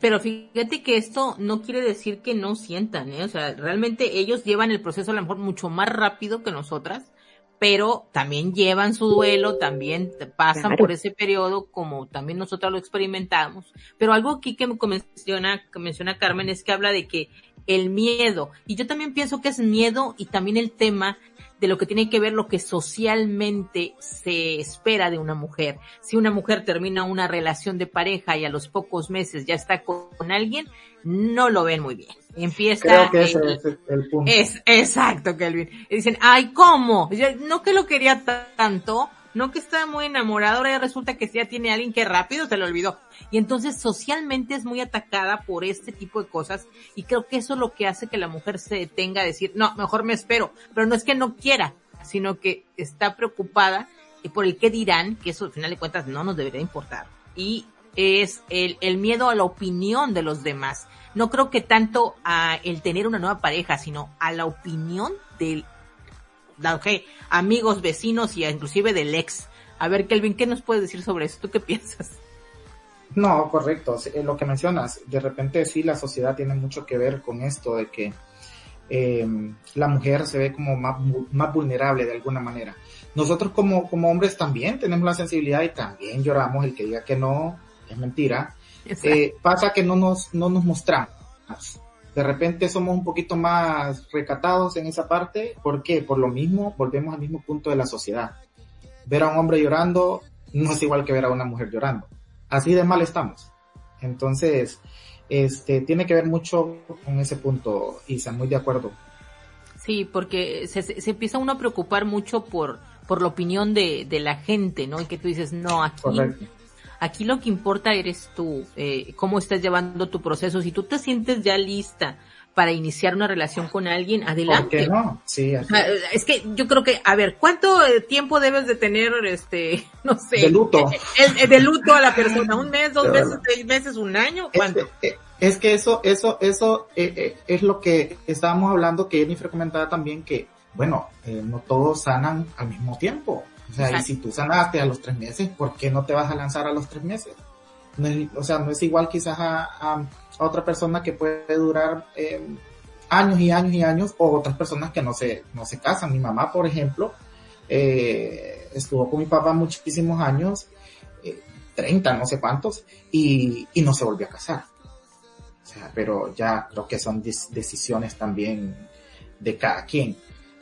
Pero fíjate que esto no quiere decir que no sientan, ¿eh? O sea, realmente ellos llevan el proceso a lo mejor mucho más rápido que nosotras, pero también llevan su duelo, también pasan por ese periodo como también nosotros lo experimentamos. Pero algo aquí que menciona, que menciona Carmen es que habla de que el miedo, y yo también pienso que es miedo y también el tema de lo que tiene que ver lo que socialmente se espera de una mujer. Si una mujer termina una relación de pareja y a los pocos meses ya está con alguien, no lo ven muy bien. Empieza. Creo que ese es el punto. Es, exacto, Kelvin. Y dicen, ay, ¿cómo? No que lo quería tanto, no que estaba muy enamorado, ahora resulta que ya tiene alguien que rápido se lo olvidó. Y entonces socialmente es muy atacada por este tipo de cosas y creo que eso es lo que hace que la mujer se detenga a decir, no, mejor me espero, pero no es que no quiera, sino que está preocupada por el qué dirán, que eso al final de cuentas no nos debería importar. Y es el, el miedo a la opinión de los demás. No creo que tanto a el tener una nueva pareja, sino a la opinión del okay, amigos, vecinos y inclusive del ex. A ver, Kelvin, ¿qué nos puedes decir sobre eso? ¿Tú qué piensas? No, correcto. Eh, lo que mencionas, de repente sí, la sociedad tiene mucho que ver con esto de que eh, la mujer se ve como más, más vulnerable de alguna manera. Nosotros como, como hombres también tenemos la sensibilidad y también lloramos. El que diga que no es mentira. Eh, pasa que no nos, no nos mostramos de repente somos un poquito más recatados en esa parte. ¿Por qué? Por lo mismo, volvemos al mismo punto de la sociedad. Ver a un hombre llorando no es igual que ver a una mujer llorando. Así de mal estamos. Entonces, este, tiene que ver mucho con ese punto, Isa, muy de acuerdo. Sí, porque se, se empieza uno a preocupar mucho por, por la opinión de, de la gente, ¿no? Y que tú dices, no, aquí, Correcto Aquí lo que importa eres tú, eh, cómo estás llevando tu proceso. Si tú te sientes ya lista para iniciar una relación con alguien, adelante. ¿Por qué no? Sí, Es que yo creo que, a ver, ¿cuánto eh, tiempo debes de tener, este, no sé? De luto. El, de luto a la persona, un mes, dos meses, seis meses, un año, ¿cuánto? Eh, es, que eso, eso, eso eh, es lo que estábamos hablando, que Jennifer comentaba también que, bueno, no todos sanan al mismo tiempo. O sea, y si tú sanaste a los tres meses, ¿por qué no te vas a lanzar a los tres meses? o sea, no es igual quizás a, otra persona que puede durar eh, años y años y años, o otras personas que no se, no se casan. Mi mamá, por ejemplo, eh, estuvo con mi papá muchísimos años, eh, 30, no sé cuántos, y, y no se volvió a casar. O sea, pero ya creo que son decisiones también de cada quien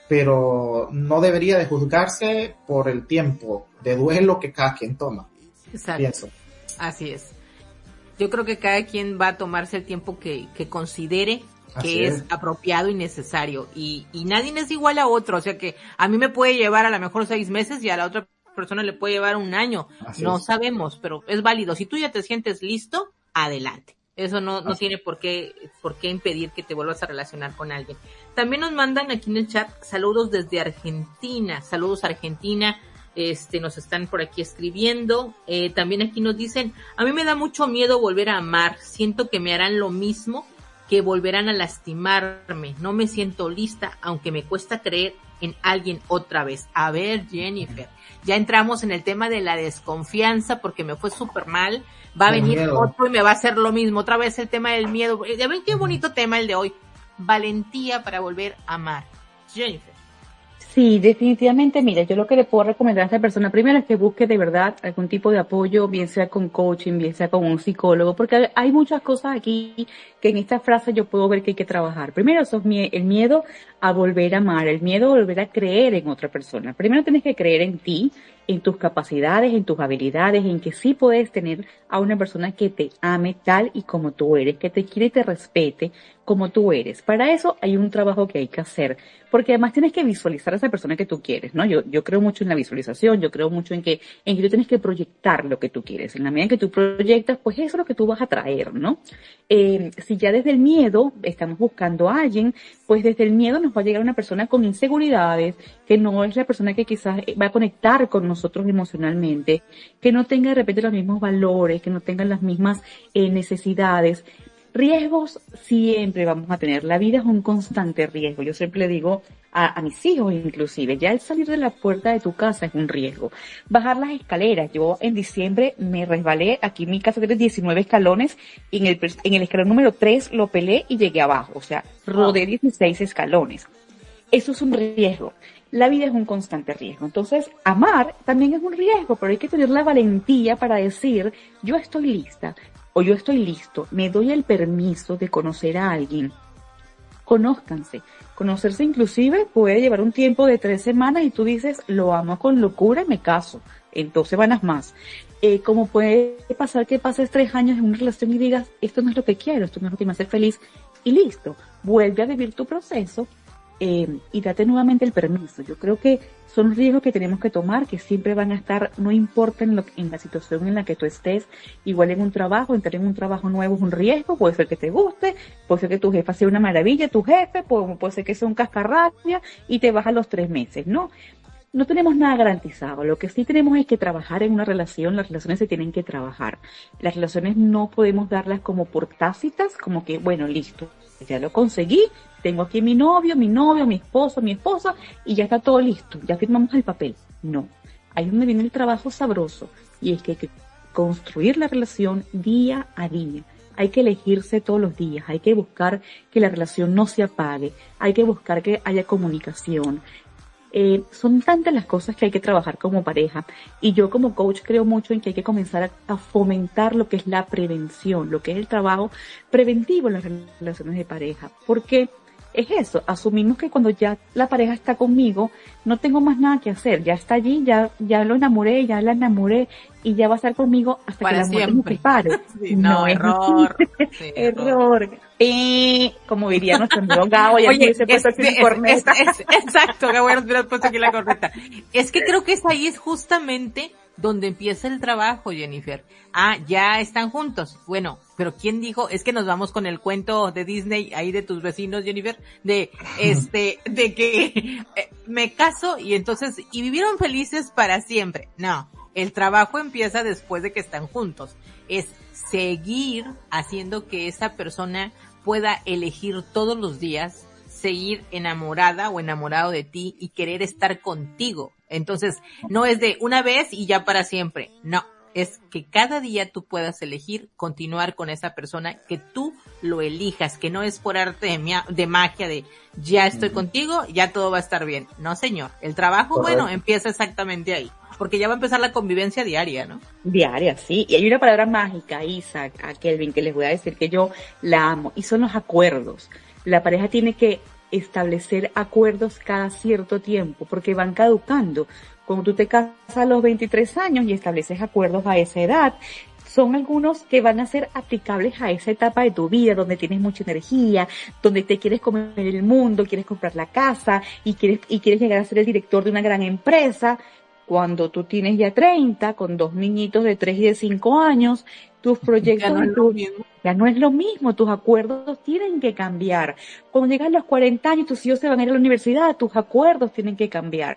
pero no debería de juzgarse por el tiempo de duelo que cada quien toma. Exacto. Pienso. Así es. Yo creo que cada quien va a tomarse el tiempo que, que considere que es, apropiado y necesario. Y, y nadie es igual a otro. O sea que a mí me puede llevar a lo mejor seis meses y a la otra persona le puede llevar un año. no sabemos, pero es válido. Si tú ya te sientes listo, adelante. Eso no, no tiene por qué, por qué impedir que te vuelvas a relacionar con alguien. También nos mandan aquí en el chat saludos desde Argentina. Saludos Argentina. Este, nos están por aquí escribiendo. Eh, también aquí nos dicen, a mí me da mucho miedo volver a amar. Siento que me harán lo mismo que volverán a lastimarme. No me siento lista, aunque me cuesta creer en alguien otra vez. A ver, Jennifer, ya entramos en el tema de la desconfianza porque me fue súper mal va a venir otro y me va a hacer lo mismo. Otra vez el tema del miedo. Ya ven qué bonito tema el de hoy. Valentía para volver a amar. Jennifer. Sí, definitivamente, mira, yo lo que le puedo recomendar a esta persona primero es que busque de verdad algún tipo de apoyo, bien sea con coaching, bien sea con un psicólogo, porque hay muchas cosas aquí que en esta frase yo puedo ver que hay que trabajar. Primero, eso es el miedo a volver a amar, el miedo a volver a creer en otra persona. Primero tienes que creer en ti, en tus capacidades, en tus habilidades, en que sí puedes tener a una persona que te ame tal y como tú eres, que te quiere y te respete como tú eres. Para eso hay un trabajo que hay que hacer, porque además tienes que visualizar a esa persona que tú quieres, ¿no? Yo, yo creo mucho en la visualización, yo creo mucho en que, en que tú tienes que proyectar lo que tú quieres. En la medida que tú proyectas, pues eso es lo que tú vas a traer, ¿no? Eh, si ya desde el miedo estamos buscando a alguien, pues desde el miedo nos va a llegar una persona con inseguridades, que no es la persona que quizás va a conectar con nosotros emocionalmente, que no tenga de repente los mismos valores, que no tenga las mismas eh, necesidades. Riesgos siempre vamos a tener. La vida es un constante riesgo. Yo siempre le digo a, mis hijos inclusive, ya el salir de la puerta de tu casa es un riesgo. Bajar las escaleras. Yo en diciembre me resbalé, aquí en mi casa tiene 19 escalones, y en el, en el escalón número 3 lo pelé y llegué abajo. O sea, rodé 16 escalones. Eso es un riesgo. La vida es un constante riesgo. Entonces, amar también es un riesgo, pero hay que tener la valentía para decir, yo estoy lista, o yo estoy listo, me doy el permiso de conocer a alguien. Conózcanse. Conocerse inclusive puede llevar un tiempo de tres semanas y tú dices, lo amo con locura y me caso. En dos semanas más. Eh, como puede pasar que pases tres años en una relación y digas, esto no es lo que quiero, esto no es lo que me hace feliz, y listo, vuelve a vivir tu proceso eh, y date nuevamente el permiso. Yo creo que son riesgos que tenemos que tomar, que siempre van a estar, no importa en, lo, en la situación en la que tú estés, igual en un trabajo, entrar en un trabajo nuevo es un riesgo, puede ser que te guste, puede ser que tu jefa sea una maravilla, tu jefe, puede, ser que sea un cascarrabia y te baja los tres meses, ¿no? no tenemos nada garantizado. Lo que sí tenemos es que trabajar en una relación. Las relaciones se tienen que trabajar. Las relaciones no podemos darlas como por tácitas, como que, bueno, listo, ya lo conseguí, tengo aquí mi novio, mi novio, mi esposo, mi esposa, y ya está todo listo, ya firmamos el papel. No, ahí es donde viene el trabajo sabroso, y es que hay que construir la relación día a día. Hay que elegirse todos los días, hay que buscar que la relación no se apague, hay que buscar que haya comunicación, eh, son tantas las cosas que hay que trabajar como pareja y yo como coach creo mucho en que hay que comenzar a, fomentar lo que es la prevención, lo que es el trabajo preventivo en las relaciones de pareja, porque es eso, asumimos que cuando ya la pareja está conmigo, no tengo más nada que hacer, ya está allí, ya, ya lo enamoré, ya la enamoré y ya va a estar conmigo hasta que la muerte me separe. no, error. error. Eh, como diría nuestro amigo Gabo, ya Oye, es, es, exacto, Gabo, ya puesto aquí la correcta. Es que creo que es ahí es justamente donde empieza el trabajo, Jennifer. Ah, ya están juntos. Bueno, pero ¿quién dijo? Es que nos vamos con el cuento de Disney ahí de tus vecinos, Jennifer, de este, de que eh, me caso y entonces, y vivieron felices para siempre. No, el trabajo empieza después de que están juntos. Es seguir haciendo que esa persona pueda elegir todos los días seguir enamorada o enamorado de ti y querer estar contigo. Entonces, no es de una vez y ya para siempre. No, es que cada día tú puedas elegir continuar con esa persona, que tú lo elijas, que no es por arte de, magia de ya estoy contigo, ya todo va a estar bien. No, señor. El trabajo, bueno, empieza exactamente ahí. Porque ya va a empezar la convivencia diaria, ¿no? Diaria, sí. Y hay una palabra mágica, Isaac, a Kelvin, que les voy a decir que yo la amo, y son los acuerdos la pareja tiene que establecer acuerdos cada cierto tiempo porque van caducando. Cuando tú te casas a los 23 años y estableces acuerdos a esa edad, son algunos que van a ser aplicables a esa etapa de tu vida donde tienes mucha energía, donde te quieres comer el mundo, quieres comprar la casa y quieres, y quieres llegar a ser el director de una gran empresa. Cuando tú tienes ya 30, con dos niñitos de 3 y de 5 años, tus proyectos ya no, es lo mismo, tus acuerdos tienen que cambiar. Cuando llegan los 40 años, tus hijos se van a ir a la universidad, tus acuerdos tienen que cambiar.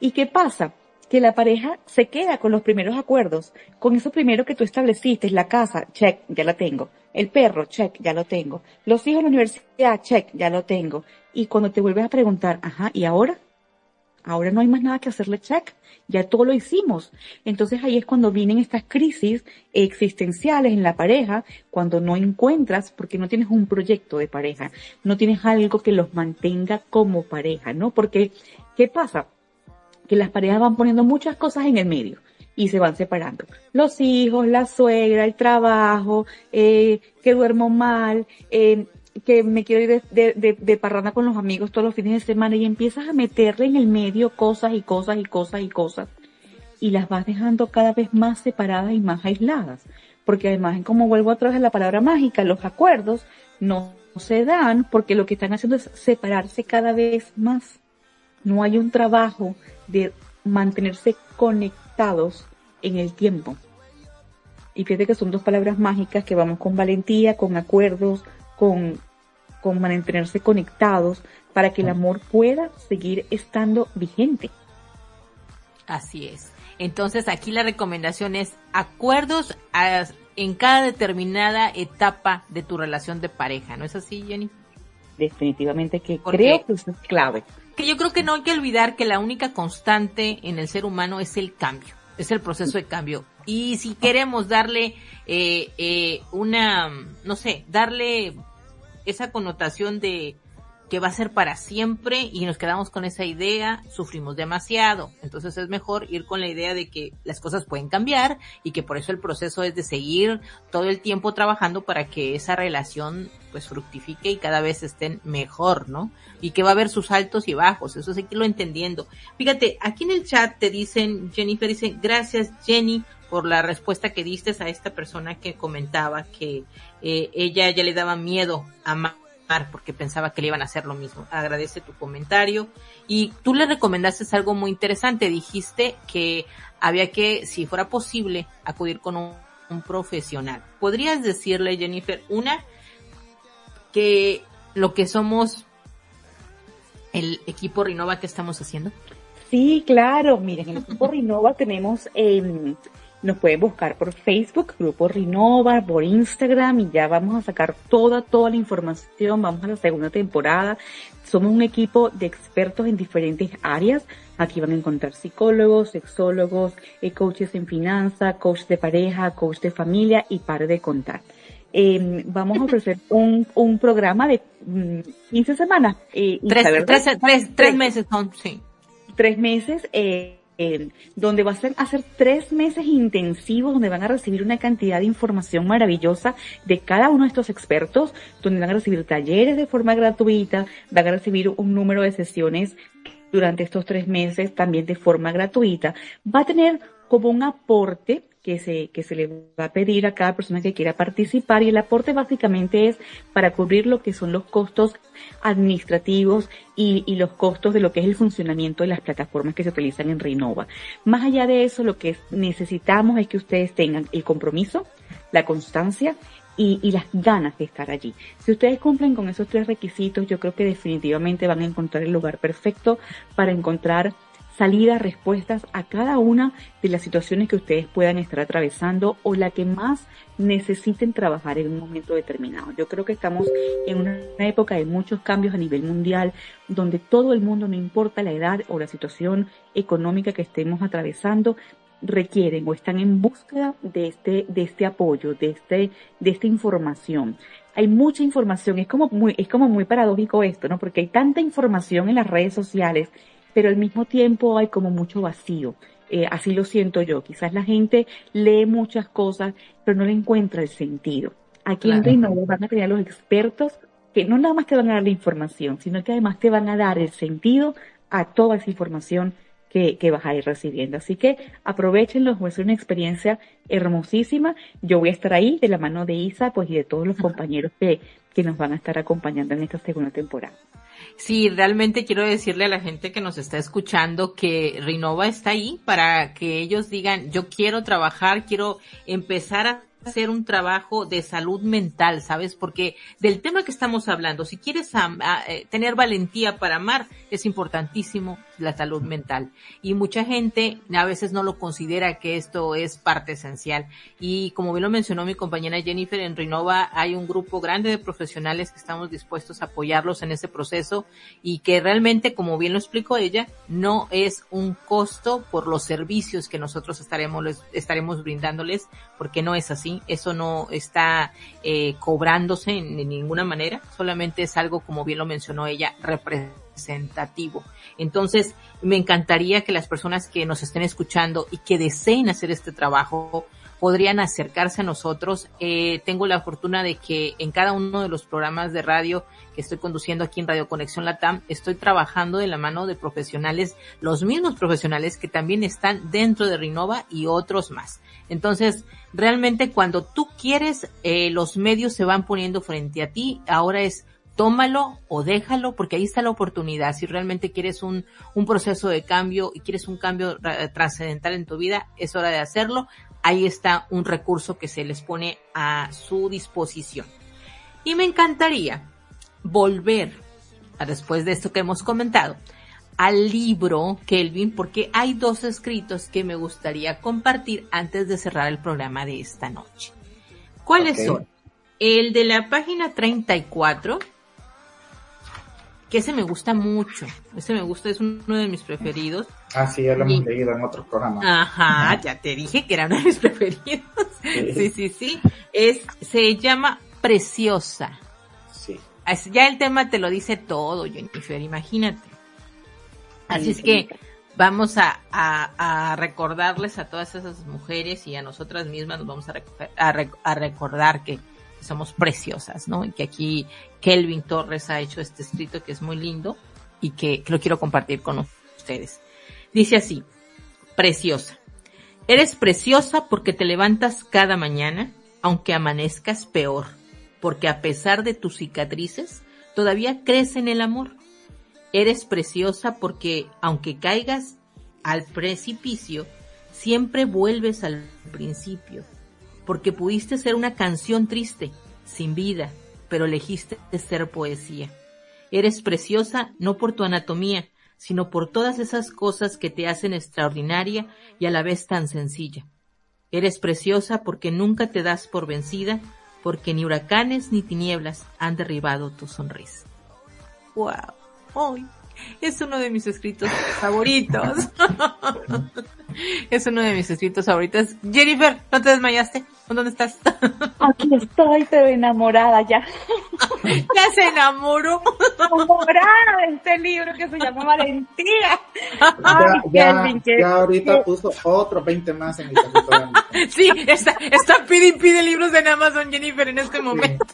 ¿Y qué pasa? Que la pareja se queda con los primeros acuerdos, con eso primero que tú estableciste, la casa, check, ya la tengo. El perro, check, ya lo tengo. Los hijos en la universidad, check, ya lo tengo. Y cuando te vuelves a preguntar, ajá, ¿y ahora? Ahora no hay más nada que hacerle check, ya todo lo hicimos. Entonces ahí es cuando vienen estas crisis existenciales en la pareja, cuando no encuentras, porque no tienes un proyecto de pareja, no tienes algo que los mantenga como pareja, ¿no? Porque, ¿qué pasa? Que las parejas van poniendo muchas cosas en el medio y se van separando. Los hijos, la suegra, el trabajo, eh, que duermo mal, eh, que me quiero ir de, de, parranda con los amigos todos los fines de semana y empiezas a meterle en el medio cosas y cosas y cosas y cosas y las vas dejando cada vez más separadas y más aisladas. Porque además, como vuelvo a través de la palabra mágica, los acuerdos no se dan porque lo que están haciendo es separarse cada vez más. No hay un trabajo de mantenerse conectados en el tiempo. Y fíjate que son dos palabras mágicas que vamos con valentía, con acuerdos, con, con mantenerse conectados para que el amor pueda seguir estando vigente. Así es. Entonces aquí la recomendación es acuerdos en cada determinada etapa de tu relación de pareja, ¿no es así, Jenny? Definitivamente que creo que eso es clave. Que yo creo que no hay que olvidar que la única constante en el ser humano es el cambio, es el proceso de cambio. Y si queremos darle eh, eh, una, no sé, darle esa connotación de que va a ser para siempre y nos quedamos con esa idea, sufrimos demasiado. Entonces es mejor ir con la idea de que las cosas pueden cambiar y que por eso el proceso es de seguir todo el tiempo trabajando para que esa relación pues fructifique y cada vez estén mejor, ¿no? Y que va a haber sus altos y bajos, eso sí que lo entendiendo. Fíjate, aquí en el chat te dicen, Jennifer dice, gracias Jenny por la respuesta que diste a esta persona que comentaba que eh, ella ya le daba miedo a porque pensaba que le iban a hacer lo mismo. Agradece tu comentario. Y tú le recomendaste algo muy interesante. Dijiste que había que, si fuera posible, acudir con un, profesional. ¿Podrías decirle, Jennifer, una, que lo que somos el equipo Rinova que estamos haciendo? Sí, claro. Miren, en el equipo Rinova tenemos eh, nos pueden buscar por Facebook, Grupo Renova, por Instagram y ya vamos a sacar toda, toda la información. Vamos a la segunda temporada. Somos un equipo de expertos en diferentes áreas. Aquí van a encontrar psicólogos, sexólogos, eh, coaches en finanza, coach de pareja, coach de familia y pare de contar. Eh, vamos a ofrecer un, un programa de 15 mm, semanas. Eh, tres, tres, tres, tres, meses son, sí. Tres meses. Eh, donde va a hacer tres meses intensivos, donde van a recibir una cantidad de información maravillosa de cada uno de estos expertos, donde van a recibir talleres de forma gratuita, van a recibir un número de sesiones durante estos tres meses también de forma gratuita. Va a tener como un aporte que se, que se le va a pedir a cada persona que quiera participar y el aporte básicamente es para cubrir lo que son los costos administrativos y, y los costos de lo que es el funcionamiento de las plataformas que se utilizan en Renova. Más allá de eso, lo que necesitamos es que ustedes tengan el compromiso, la constancia y, y, las ganas de estar allí. Si ustedes cumplen con esos tres requisitos, yo creo que definitivamente van a encontrar el lugar perfecto para encontrar salidas, respuestas a cada una de las situaciones que ustedes puedan estar atravesando o la que más necesiten trabajar en un momento determinado. Yo creo que estamos en una época de muchos cambios a nivel mundial, donde todo el mundo, no importa la edad o la situación económica que estemos atravesando, requieren o están en búsqueda de este, de este apoyo, de este, de esta información. Hay mucha información, es como muy, es como muy paradójico esto, ¿no? Porque hay tanta información en las redes sociales pero al mismo tiempo hay como mucho vacío. Eh, así lo siento yo. Quizás la gente lee muchas cosas, pero no le encuentra el sentido. Aquí en Reinova van a tener los expertos que no nada más te van a dar la información, sino que además te van a dar el sentido a toda esa información que, que vas a ir recibiendo. Así que aprovechenlo, va a ser una experiencia hermosísima. Yo voy a estar ahí de la mano de Isa pues, y de todos los compañeros que, que nos van a estar acompañando en esta segunda temporada. Sí, realmente quiero decirle a la gente que nos está escuchando que Rinova está ahí para que ellos digan, yo quiero trabajar, quiero empezar a hacer un trabajo de salud mental, ¿sabes? Porque del tema que estamos hablando, si quieres eh, tener valentía para amar, es importantísimo la salud mental. Y mucha gente a veces no lo considera que esto es parte esencial. Y como bien lo mencionó mi compañera Jennifer, en Renova hay un grupo grande de profesionales que estamos dispuestos a apoyarlos en ese proceso y que realmente, como bien lo explicó ella, no es un costo por los servicios que nosotros estaremos, estaremos brindándoles, porque no es así eso no está eh, cobrándose en, ninguna manera, solamente es algo, como bien lo mencionó ella, representativo. Entonces, me encantaría que las personas que nos estén escuchando y que deseen hacer este trabajo, podrían acercarse a nosotros. Eh, tengo la fortuna de que en cada uno de los programas de radio que estoy conduciendo aquí en Radio Conexión Latam, estoy trabajando de la mano de profesionales, los mismos profesionales que también están dentro de Rinova y otros más. Entonces, realmente cuando tú quieres, eh, los medios se van poniendo frente a ti. Ahora es tómalo o déjalo porque ahí está la oportunidad. Si realmente quieres un, un proceso de cambio y quieres un cambio trascendental en tu vida, es hora de hacerlo ahí está un recurso que se les pone a su disposición. Y me encantaría volver, a después de esto que hemos comentado, al libro Kelvin, porque hay dos escritos que me gustaría compartir antes de cerrar el programa de esta noche. ¿Cuáles son? El de la página 34, que ese me gusta mucho. Ese me gusta, es uno de mis preferidos. Ah, sí, ya lo hemos leído en otros programas. Ajá, ya te dije que era uno de mis preferidos. Sí, sí, sí. Es, se llama Preciosa. Sí. Ya el tema te lo dice todo, Jennifer, imagínate. Así es que vamos a, a, recordarles a todas esas mujeres y a nosotras mismas nos vamos a, a recordar que somos preciosas, ¿no? Y que aquí Kelvin Torres ha hecho este escrito que es muy lindo y que, lo quiero compartir con ustedes. Dice así, preciosa. Eres preciosa porque te levantas cada mañana, aunque amanezcas peor, porque a pesar de tus cicatrices, todavía crees en el amor. Eres preciosa porque, aunque caigas al precipicio, siempre vuelves al principio, porque pudiste ser una canción triste, sin vida, pero elegiste ser poesía. Eres preciosa no por tu anatomía, sino por todas esas cosas que te hacen extraordinaria y a la vez tan sencilla. Eres preciosa porque nunca te das por vencida, porque ni huracanes ni tinieblas han derribado tu sonrisa. ¡Wow! ¡Ay! Es uno de mis escritos favoritos. es uno de mis escritos favoritos. Jennifer, ¿no te desmayaste? ¿Dónde estás? Aquí estoy, pero enamorada ya. ya se enamoró. Enamorada de este libro que se llama Valentía. ya, ya, ahorita puso otro 20 más en mi Sí, está, está pide pide libros en Amazon Jennifer en este momento.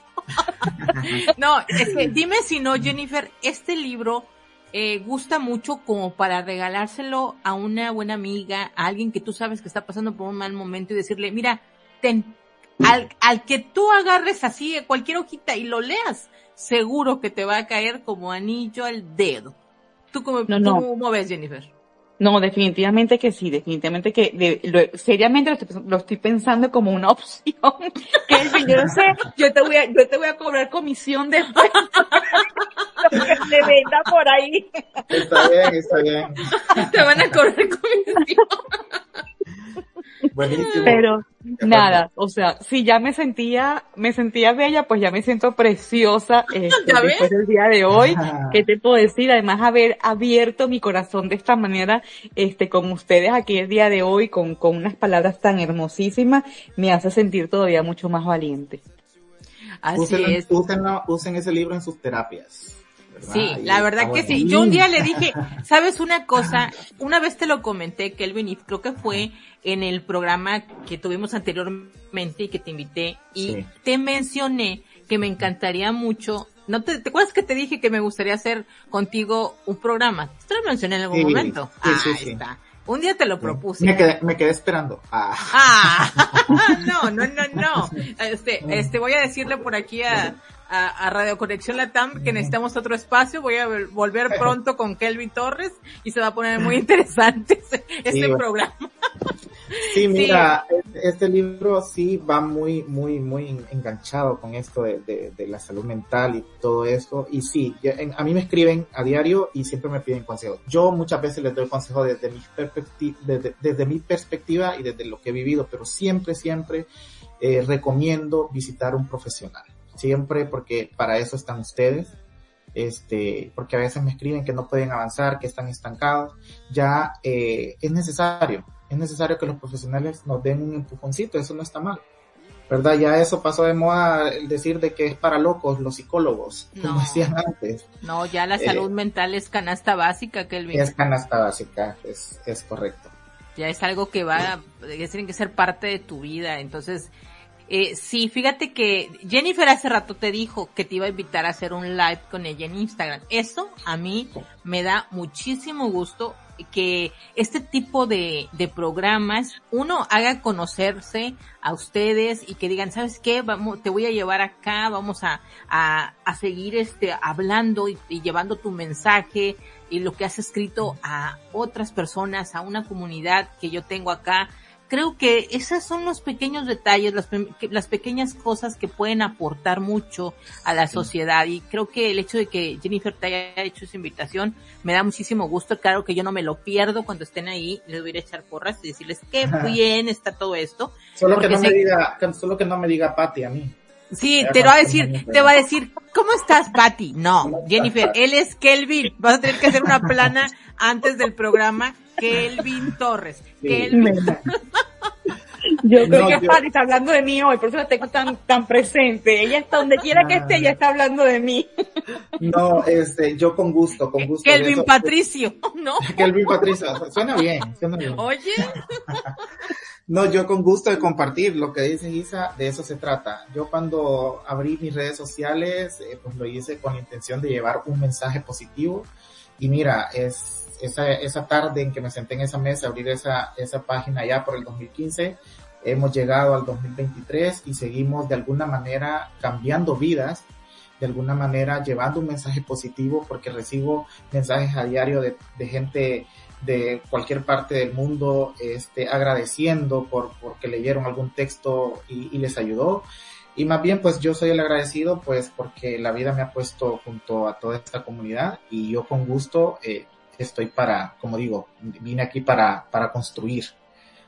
no, es que dime si no, Jennifer, este libro eh, gusta mucho como para regalárselo a una buena amiga, a alguien que tú sabes que está pasando por un mal momento y decirle, mira, ten, al, al que tú agarres así cualquier hojita y lo leas, seguro que te va a caer como anillo al dedo. ¿Tú cómo, cómo ves, Jennifer? No, definitivamente que sí, definitivamente que lo, seriamente lo estoy, lo estoy, pensando como una opción. Que yo no sé, yo te voy a, yo te voy a cobrar comisión después. lo que te venda por ahí. Está bien, está bien. Te van a cobrar comisión. Buenísimo. Pero nada, o sea, si ya me sentía, me sentía bella, pues ya me siento preciosa este, después del día de hoy. ¿Qué te puedo decir? Además, haber abierto mi corazón de esta manera, este, con ustedes aquí el día de hoy, con, con unas palabras tan hermosísimas, me hace sentir todavía mucho más valiente. Así es. usen ese libro en sus terapias. Sí, la verdad que sí. Yo un día le dije, ¿sabes una cosa? Una vez te lo comenté, Kelvin, y creo que fue en el programa que tuvimos anteriormente y que te invité, y te mencioné que me encantaría mucho. ¿No te, te, acuerdas que te dije que me gustaría hacer contigo un programa? Te lo mencioné en algún momento. Sí, Ahí está. Un día te lo propuse. Me quedé, me quedé esperando. Ah. ah. no, no, no, no. Este, este, voy a decirle por aquí a, a, Radio Conexión Latam que necesitamos otro espacio. Voy a volver pronto con Kelvin Torres y se va a poner muy interesante este programa. Sí, mira, este, este libro sí va muy, muy, muy enganchado con esto de, de, de la salud mental y todo esto. Y sí, a mí me escriben a diario y siempre me piden consejos. Yo muchas veces les doy consejos desde mi, perspectiva, desde, desde mi perspectiva y desde lo que he vivido, pero siempre, siempre eh, recomiendo visitar un profesional. Siempre porque para eso están ustedes este, porque a veces me escriben que no pueden avanzar, que están estancados, ya eh, es necesario, es necesario que los profesionales nos den un empujoncito, eso no está mal. ¿Verdad? Ya eso pasó de moda el decir de que es para locos los psicólogos, como decían antes. No, ya la salud eh, mental es canasta básica, que Es canasta básica, es, es correcto. Ya es algo que va, tiene que ser parte de tu vida, entonces, eh, sí, fíjate que Jennifer hace rato te dijo que te iba a invitar a hacer un live con ella en Instagram. Eso a mí me da muchísimo gusto que este tipo de, de programas uno haga conocerse a ustedes y que digan, ¿sabes qué? Vamos, te voy a llevar acá, vamos a, a, a seguir este, hablando y, y llevando tu mensaje y lo que has escrito a otras personas, a una comunidad que yo tengo acá creo que esos son los pequeños detalles, las, las pequeñas cosas que pueden aportar mucho a la sociedad. Y creo que el hecho de que Jennifer te haya hecho esa invitación me da muchísimo gusto. Claro que yo no me lo pierdo cuando estén ahí. Les voy a echar porras y decirles qué bien está todo esto. Solo que no me diga, solo que no me diga Patty a mí. Sí, te lo va a decir, te va a decir, ¿cómo estás, Patty? No, Jennifer, él es Kelvin. Vas a tener que hacer una plana antes del programa Kelvin Torres. Kelvin. Yo creo que Patty está hablando de mí hoy, por eso la tengo tan, tan presente. Ella está donde quiera que esté, ella está hablando de mí. No, este, yo con gusto, con gusto. Kelvin Patricio, ¿no? Kelvin Patricio, suena bien, suena bien. Oye. No, yo con gusto de compartir lo que dice Isa, de eso se trata. Yo cuando abrí mis redes sociales, eh, pues lo hice con la intención de llevar un mensaje positivo. Y mira, es esa, esa tarde en que me senté en esa mesa, abrir esa, esa página ya por el 2015, hemos llegado al 2023 y seguimos de alguna manera cambiando vidas, de alguna manera llevando un mensaje positivo porque recibo mensajes a diario de, de gente de cualquier parte del mundo este, agradeciendo por porque leyeron algún texto y, y, les ayudó. Y más bien, pues yo soy el agradecido, pues porque la vida me ha puesto junto a toda esta comunidad y yo con gusto eh, estoy para, como digo, vine aquí para, para construir.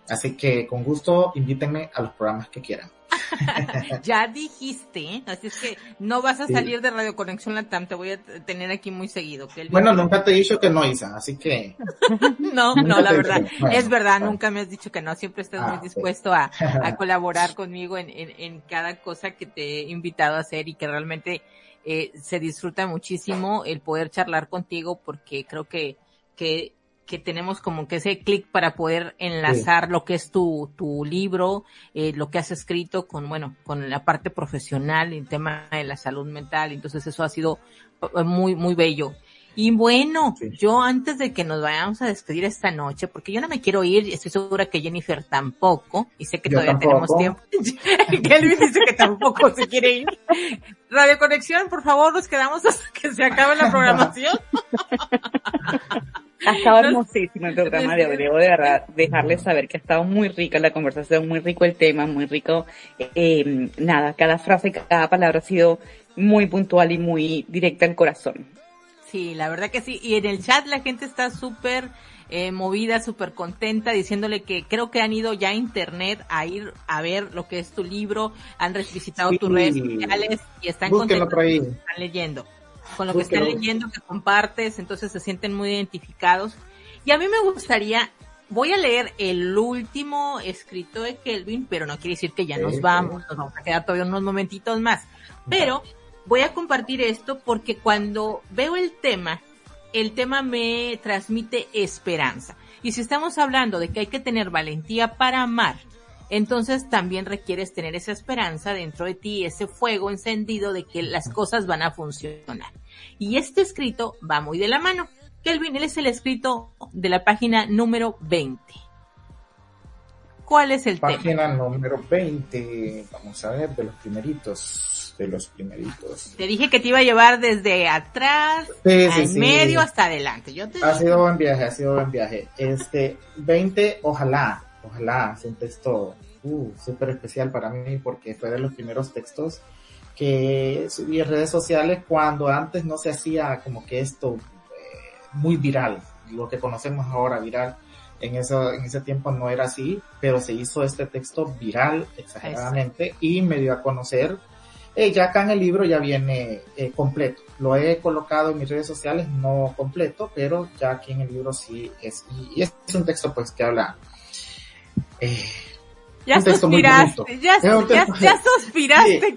Así que con gusto invítenme a los programas que quieran. ya dijiste, así es que no vas a salir de Radio Conexión Latam, te voy a tener aquí muy seguido. bueno, nunca te he dicho que no, Isa, así que... no, no, la verdad, es verdad, nunca me has dicho que no, siempre estás muy ah, dispuesto a, a, colaborar conmigo en, en, en, cada cosa que te he invitado a hacer y que realmente eh, se disfruta muchísimo el poder charlar contigo porque creo que, que, que tenemos como que ese clic para poder enlazar lo que es tu, tu libro, eh, lo que has escrito con, bueno, con la parte profesional, el tema de la salud mental. Entonces eso ha sido eh, muy, muy bello. Y bueno, yo antes de que nos vayamos a despedir esta noche, porque yo no me quiero ir, estoy segura que Jennifer tampoco, y sé que todavía tenemos tiempo. Kelvin dice que tampoco se quiere ir. Radio Conexión, por favor, nos quedamos hasta que se acabe la programación. Ha estado hermosísimo el programa de hoy. Debo de dejarles saber que ha estado muy rica la conversación, muy rico el tema, muy rico. Eh, nada, cada frase, cada palabra ha sido muy puntual y muy directa al corazón. Sí, la verdad que sí. Y en el chat la gente está súper eh, movida, súper contenta, diciéndole que creo que han ido ya a internet a ir a ver lo que es tu libro, han revisitado tus redes sociales y están contentos están leyendo. Con lo que están leyendo, que compartes, entonces se sienten muy identificados. Y a mí me gustaría, voy a leer el último escrito de Kelvin, pero no quiere decir que ya nos vamos, nos vamos a quedar todavía unos momentitos más. Pero voy a compartir esto porque cuando veo el tema, el tema me transmite esperanza. Y si estamos hablando de que hay que tener valentía para amar, entonces también requieres tener esa esperanza dentro de ti, ese fuego encendido de que las cosas van a funcionar. Y este escrito va muy de la mano. Kelvin, él es el escrito de la página número 20. ¿Cuál es el tema? Página número 20, vamos a ver, de los primeritos de los primeritos. Te dije que te iba a llevar desde atrás, en medio hasta adelante. Yo Ha sido buen viaje, ha sido buen viaje. Este, 20, ojalá, ojalá, es un texto uh, súper especial para mí porque fue de los primeros textos que subí en redes sociales cuando antes no se hacía como que esto eh, muy viral, lo que conocemos ahora viral. En, eso, en ese tiempo no era así, pero se hizo este texto viral exageradamente y me dio a conocer. Eh, ya acá en el libro ya viene eh, completo. Lo he colocado en mis redes sociales, no completo, pero ya aquí en el libro sí es. Y, es un texto pues que habla eh, ya suspiraste, ya, ya, suspiraste,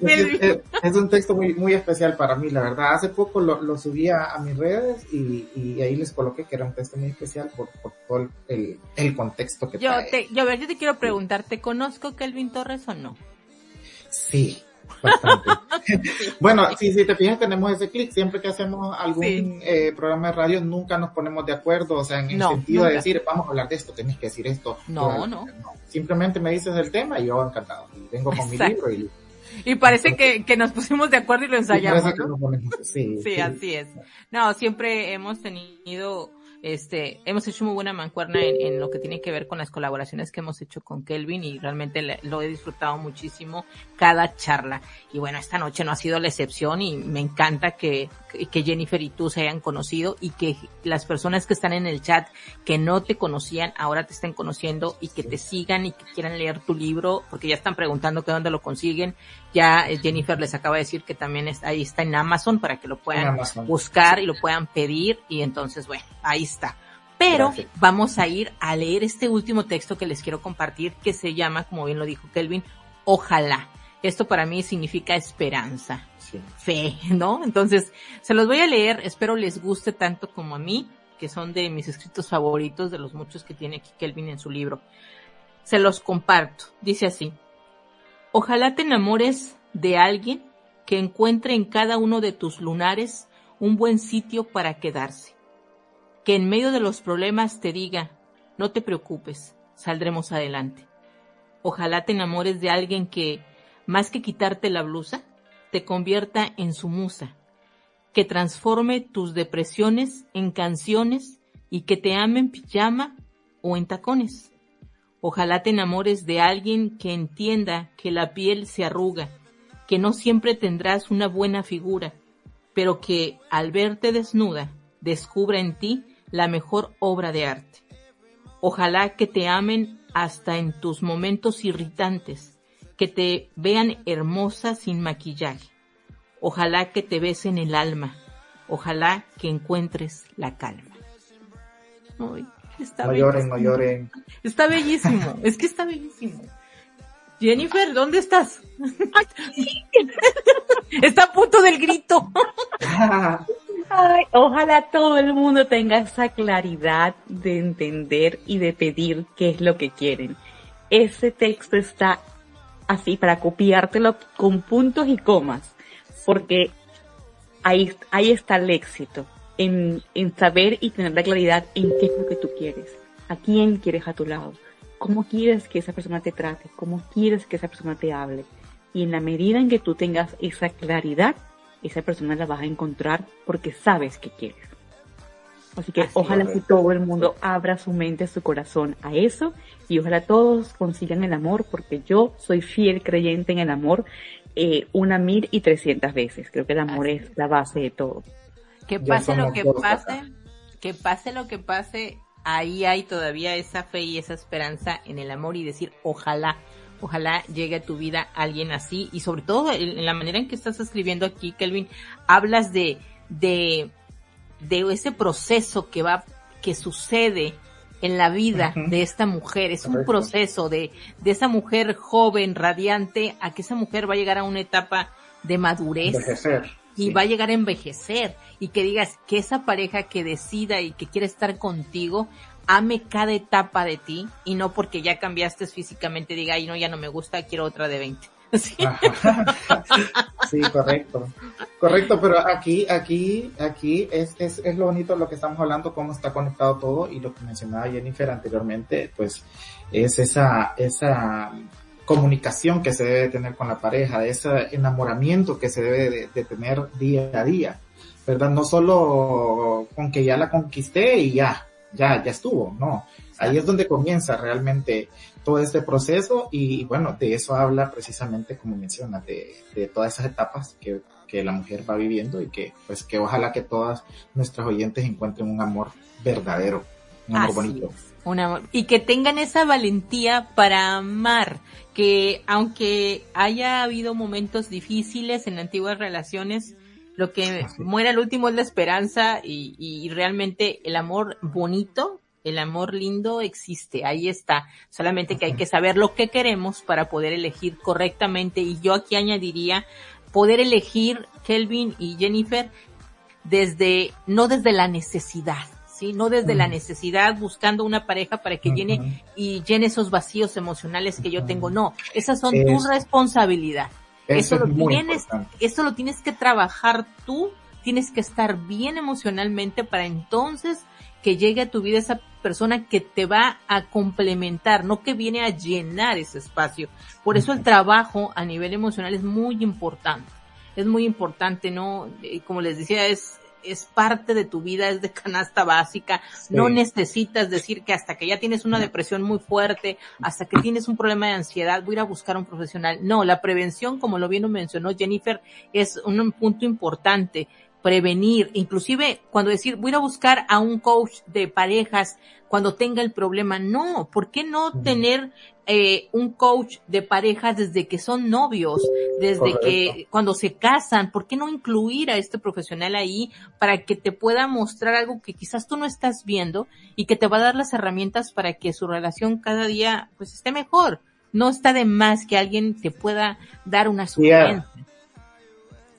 es, un texto muy, muy especial para mí, la verdad. Hace poco lo, lo subí a, mis redes y, y, ahí les coloqué que era un texto muy especial por, por todo el, el, contexto que yo trae. Te, yo, a ver, yo te quiero preguntar, ¿te conozco Kelvin Torres o no? Sí, bueno, si, si te fijas, tenemos ese clic. Siempre que hacemos algún eh, programa de radio, nunca nos ponemos de acuerdo. O sea, en el sentido de decir, vamos a hablar de esto, tenés que decir esto. No, no. Simplemente me dices el tema y yo encantado. Y vengo con mi libro y y parece que, que, nos pusimos de acuerdo y lo ensayamos. sí, sí, así es. No, siempre hemos tenido este, hemos hecho muy buena mancuerna en, lo que tiene que ver con las colaboraciones que hemos hecho con Kelvin y realmente lo he disfrutado muchísimo cada charla. Y bueno, esta noche no ha sido la excepción y me encanta que, que Jennifer y tú se hayan conocido y que las personas que están en el chat que no te conocían ahora te estén conociendo y que te sigan y que quieran leer tu libro porque ya están preguntando que dónde lo consiguen. Ya eh, Jennifer les acaba de decir que también está, ahí está en Amazon para que lo puedan buscar y lo puedan pedir y entonces bueno, ahí está. Pero vamos a ir a leer este último texto que les quiero compartir que se llama, como bien lo dijo Kelvin, Ojalá. Esto para mí significa esperanza, fe, ¿no? Entonces, se los voy a leer, espero les guste tanto como a mí, que son de mis escritos favoritos, de los muchos que tiene aquí Kelvin en su libro. Se los comparto. Dice así. Ojalá te enamores de alguien que encuentre en cada uno de tus lunares un buen sitio para quedarse que en medio de los problemas te diga, no te preocupes, saldremos adelante. Ojalá te enamores de alguien que, más que quitarte la blusa, te convierta en su musa, que transforme tus depresiones en canciones y que te ame en pijama o en tacones. Ojalá te enamores de alguien que entienda que la piel se arruga, que no siempre tendrás una buena figura, pero que al verte desnuda descubra en ti la mejor obra de arte. Ojalá que te amen hasta en tus momentos irritantes, que te vean hermosa sin maquillaje. Ojalá que te besen el alma. Ojalá que encuentres la calma. está no lloren, no lloren. Está bellísimo, es que está bellísimo. Jennifer, ¿dónde estás? está a punto del grito. Ay, ojalá todo el mundo tenga esa claridad de entender y de pedir qué es lo que quieren. Ese texto está así para copiártelo con puntos y comas, porque ahí, ahí está el éxito, en, en saber y tener la claridad en qué es lo que tú quieres, a quién quieres a tu lado, cómo quieres que esa persona te trate, cómo quieres que esa persona te hable. Y en la medida en que tú tengas esa claridad, esa persona la vas a encontrar porque sabes que quieres. Así que ojalá que todo el mundo abra su mente, su corazón a eso y ojalá todos consigan el amor porque yo soy fiel creyente en el amor eh, una mil y trescientas veces. Creo que el amor es la base de todo. Que pase lo que pase, que pase lo que pase, ahí hay todavía esa fe y esa esperanza en el amor y decir ojalá Ojalá llegue a tu vida alguien así y sobre todo en la manera en que estás escribiendo aquí, Kelvin, hablas de, de, de ese proceso que va, que sucede en la vida de esta mujer. Es un proceso de, de esa mujer joven, radiante, a que esa mujer va a llegar a una etapa de madurez. Y va a llegar a envejecer. Y que digas que esa pareja que decida y que quiere estar contigo ame cada etapa de ti y no porque ya cambiaste físicamente diga, ay no, ya no me gusta, quiero otra de 20. Sí, correcto. Correcto, pero aquí, aquí, aquí es, es, es lo bonito de lo que estamos hablando, cómo está conectado todo y lo que mencionaba Jennifer anteriormente, pues es esa, esa comunicación que se debe tener con la pareja, ese enamoramiento que se debe de tener día a día, ¿verdad? No solo con que ya la conquisté y ya, ya, ya estuvo, no. Ahí es donde comienza realmente todo este proceso y bueno, de eso habla precisamente como mencionas, de, de todas esas etapas que, que la mujer va viviendo y que pues que ojalá que todas nuestras oyentes encuentren un amor verdadero, un amor Así bonito. es, un amor. Y que tengan esa valentía para amar, que aunque haya habido momentos difíciles en antiguas relaciones, lo que Así. muere al último es la esperanza y, y realmente el amor bonito, el amor lindo existe, ahí está. Solamente que hay que saber lo que queremos para poder elegir correctamente. Y yo aquí añadiría poder elegir Kelvin y Jennifer desde, no desde la necesidad, ¿sí? No desde la necesidad buscando una pareja para que llene y llene esos vacíos emocionales que yo tengo. No, esas son tu responsabilidad. Eso, Eso es lo muy tienes- importante. Eso lo tienes que trabajar tú, tienes que estar bien emocionalmente para entonces que llegue a tu vida esa persona que te va a complementar, no que viene a llenar ese espacio. Por eso el trabajo a nivel emocional es muy importante. Es muy importante, ¿no? Eh, Como les decía, es, es parte de tu vida, es de canasta básica. No necesitas decir que hasta que ya tienes una depresión muy fuerte, hasta que tienes un problema de ansiedad, voy a ir a buscar a un profesional. No, la prevención, como lo bien lo mencionó Jennifer, es un punto importante. Prevenir, inclusive cuando decir voy a buscar a un coach de parejas cuando tenga el problema. No, ¿por qué no tener eh, un coach de parejas desde que son novios, desde que cuando se casan? ¿Por qué no incluir a este profesional ahí para que te pueda mostrar algo que quizás tú no estás viendo y que te va a dar las herramientas para que su relación cada día pues esté mejor? No está de más que alguien te pueda dar una sugerencia.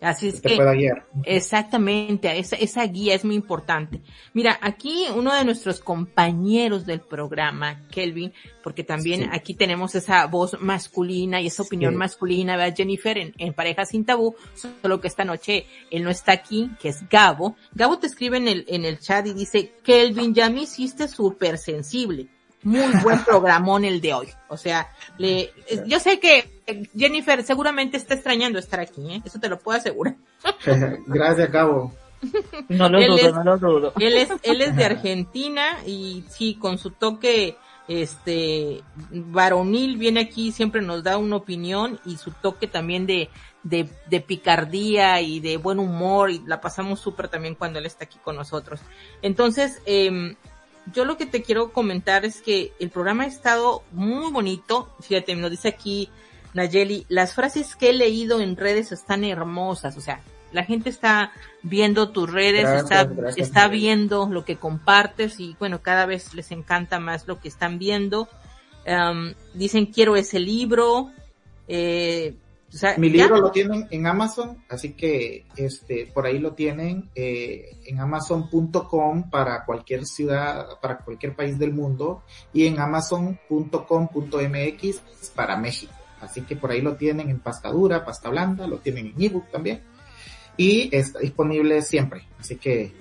Así es te que pueda guiar. Exactamente, esa, esa guía es muy importante. Mira, aquí uno de nuestros compañeros del programa, Kelvin, porque también Sí. aquí tenemos esa voz masculina y esa opinión Sí. masculina, ¿verdad? Jennifer, en, en Pareja Sin Tabú, solo que esta noche él no está aquí, que es Gabo. Gabo te escribe en el, en el chat y dice, Kelvin, ya me hiciste súper sensible. Muy buen programón el de hoy. O sea, le, eh, yo sé que eh, Jennifer seguramente está extrañando estar aquí, ¿eh? Eso te lo puedo asegurar. Gracias, Gabo. No lo Él dudo, es- no lo dudo. Él es, él es de Argentina y sí, con su toque, este, varonil viene aquí, siempre nos da una opinión y su toque también de, de, de picardía y de buen humor y la pasamos súper también cuando él está aquí con nosotros. Entonces, em, yo lo que te quiero comentar es que el programa ha estado muy bonito. Fíjate, nos dice aquí Nayeli, las frases que he leído en redes están hermosas. O sea, la gente está viendo tus redes, Gracias, está, gracias, está viendo lo que compartes y bueno, cada vez les encanta más lo que están viendo. Dicen quiero ese libro. Eh, o sea, Mi ya- libro lo tienen en Amazon, así que este por ahí lo tienen eh, en amazon.com para cualquier ciudad, para cualquier país del mundo y en amazon.com.mx para México. Así que por ahí lo tienen en pasta dura, pasta blanda, lo tienen en ebook también y está disponible siempre. Así que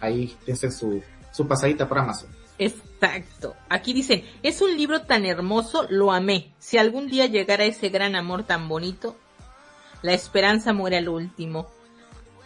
ahí piensen su, su pasadita por Amazon. Exacto. Aquí dicen, es un libro tan hermoso, lo amé. Si algún día llegara ese gran amor tan bonito, la esperanza muere al último.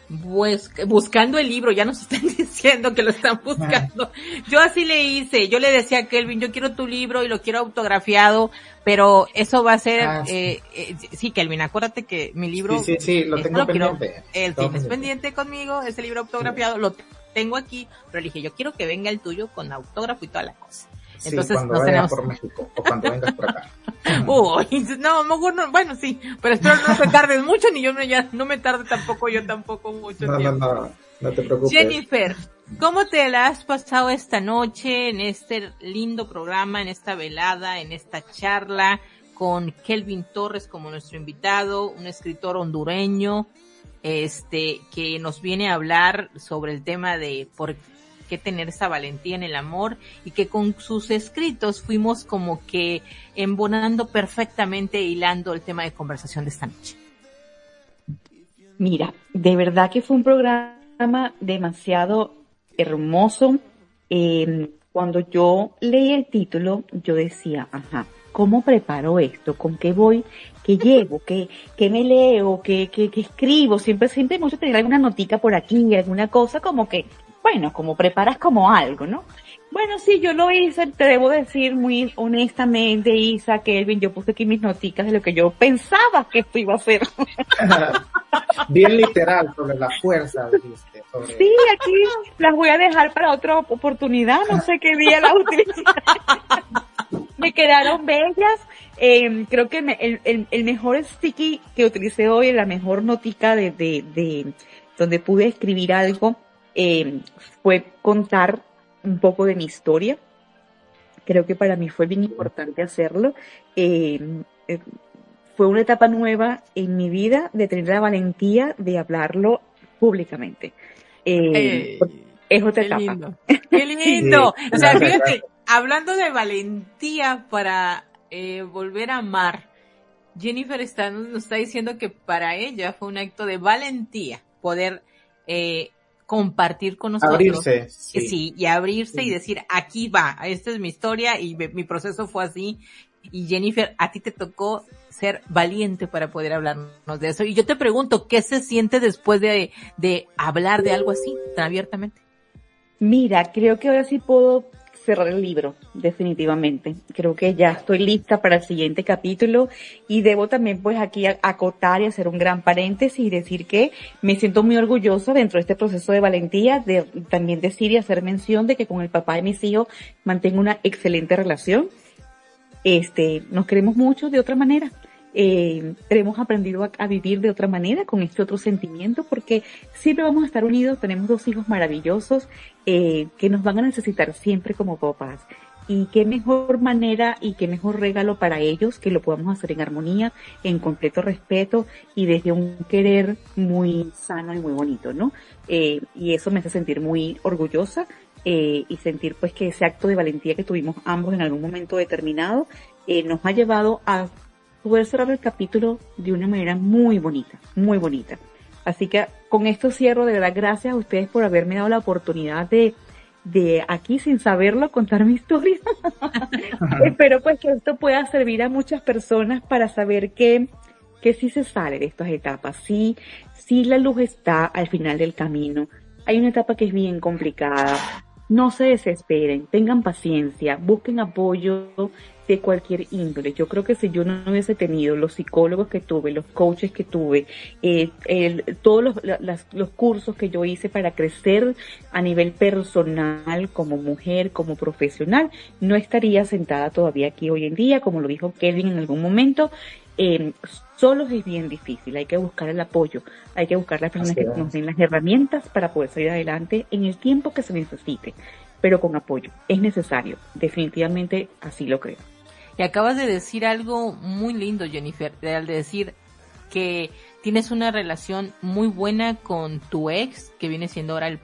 Bus- buscando el libro, ya nos están diciendo que lo están buscando. Yo así le hice, yo le decía a Kelvin, yo quiero tu libro y lo quiero autografiado, pero eso va a ser, Ah, sí. eh, eh, sí, Kelvin, acuérdate que mi libro, Sí, sí, sí, lo tengo pendiente. él tienes pendiente conmigo, ese libro autografiado, lo tengo aquí, pero le dije, yo quiero que venga el tuyo con autógrafo y toda la cosa. Sí, Entonces, cuando nos tenemos- por México o cuando vengas por acá. Uy, no, no, bueno, sí, pero espero no te tardes mucho, ni yo me, ya, no me tarde tampoco, yo tampoco mucho No, no, tiempo. no, no te preocupes. Jennifer, ¿cómo te la has pasado esta noche en este lindo programa, en esta velada, en esta charla con Kelvin Torres como nuestro invitado, un escritor hondureño, este, que nos viene a hablar sobre el tema de por qué tener esa valentía en el amor y que con sus escritos fuimos como que embonando perfectamente, hilando el tema de conversación de esta noche. Mira, de verdad que fue un programa demasiado hermoso. Eh, cuando yo leí el título, yo decía, ajá, ¿cómo preparo esto? ¿Con qué voy? ¿Qué llevo? ¿Qué, qué me leo? ¿Qué, qué, qué escribo? Siempre, siempre gusta tener alguna notica por aquí, alguna cosa como que bueno, como preparas como algo, ¿no? Bueno, sí, yo lo hice, te debo decir muy honestamente, Isa, Kelvin, yo puse aquí mis noticas de lo que yo pensaba que esto iba a hacer. Bien literal, sobre la fuerza. Sí, aquí las voy a dejar para otra oportunidad, no sé qué día las utilicé. me quedaron bellas. Eh, creo que el, el, el, mejor sticky que utilicé hoy, la mejor notica de, de, de donde pude escribir algo, eh, fue contar un poco de mi historia. Creo que para mí fue bien importante hacerlo. Eh, eh, fue una etapa nueva en mi vida de tener la valentía de hablarlo públicamente. Eh, es otra qué etapa. Lindo. Qué lindo. o sea, fíjate, hablando de valentía para eh, volver a amar, Jennifer está, nos está diciendo que para ella fue un acto de valentía poder eh, compartir con nosotros. Abrirse. Sí, sí y abrirse sí. y decir, aquí va, esta es mi historia y me, mi proceso fue así. Y Jennifer, a ti te tocó ser valiente para poder hablarnos de eso. Y yo te pregunto, ¿qué se siente después de, de hablar de algo así tan abiertamente? Mira, creo que ahora sí puedo cerrar el libro, definitivamente. Creo que ya estoy lista para el siguiente capítulo y debo también pues aquí acotar y hacer un gran paréntesis y decir que me siento muy orgullosa dentro de este proceso de valentía de también decir y hacer mención de que con el papá de mis hijos mantengo una excelente relación. Este, nos queremos mucho de otra manera. Eh, hemos aprendido a, a, vivir de otra manera con este otro sentimiento porque siempre vamos a estar unidos, tenemos dos hijos maravillosos eh, que nos van a necesitar siempre como papás. Y qué mejor manera y qué mejor regalo para ellos que lo podamos hacer en armonía, en completo respeto y desde un querer muy sano y muy bonito, ¿no? Eh, y eso me hace sentir muy orgullosa eh, y sentir pues que ese acto de valentía que tuvimos ambos en algún momento determinado eh, nos ha llevado a poder cerrar el capítulo de una manera muy bonita, muy bonita. Así que con esto cierro, de verdad, gracias a ustedes por haberme dado la oportunidad de, de aquí sin saberlo contar mi historia. Espero pues que esto pueda servir a muchas personas para saber que, que sí se sale de estas etapas, sí, sí la luz está al final del camino. Hay una etapa que es bien complicada. No se desesperen, tengan paciencia, busquen apoyo de cualquier índole. Yo creo que si yo no hubiese tenido los psicólogos que tuve, los coaches que tuve, eh, el, todos los, los cursos que yo hice para crecer a nivel personal, como mujer, como profesional, no estaría sentada todavía aquí hoy en día, como lo dijo Kevin en algún momento. Eh, solos es bien difícil, hay que buscar el apoyo, hay que buscar las personas que nos den las herramientas para poder salir adelante en el tiempo que se necesite, pero con apoyo. Es necesario, definitivamente así lo creo. Y acabas de decir algo muy lindo, Jennifer, al decir que tienes una relación muy buena con tu ex, que viene siendo ahora el,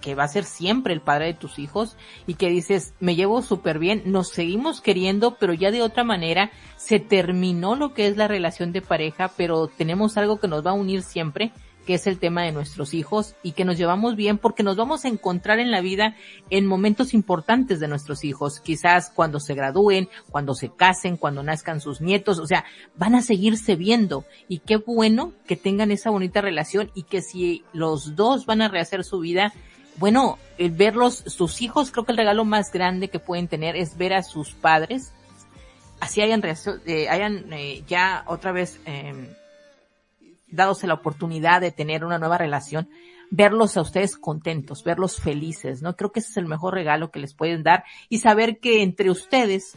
que va a ser siempre el padre de tus hijos, y que dices, me llevo súper bien, nos seguimos queriendo, pero ya de otra manera, se terminó lo que es la relación de pareja, pero tenemos algo que nos va a unir siempre, que es el tema de nuestros hijos y que nos llevamos bien porque nos vamos a encontrar en la vida en momentos importantes de nuestros hijos, quizás cuando se gradúen, cuando se casen, cuando nazcan sus nietos, o sea, van a seguirse viendo. Y qué bueno que tengan esa bonita relación y que si los dos van a rehacer su vida, bueno, el verlos, sus hijos, creo que el regalo más grande que pueden tener es ver a sus padres, así hayan, eh, hayan eh, ya otra vez eh, dadose la oportunidad de tener una nueva relación, verlos a ustedes contentos, verlos felices, ¿no? Creo que ese es el mejor regalo que les pueden dar y saber que entre ustedes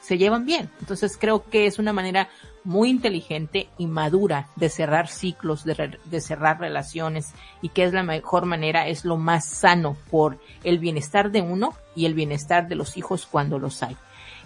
se llevan bien. Entonces creo que es una manera muy inteligente y madura de cerrar ciclos, de, de, cerrar relaciones y que es la mejor manera, es lo más sano por el bienestar de uno y el bienestar de los hijos cuando los hay.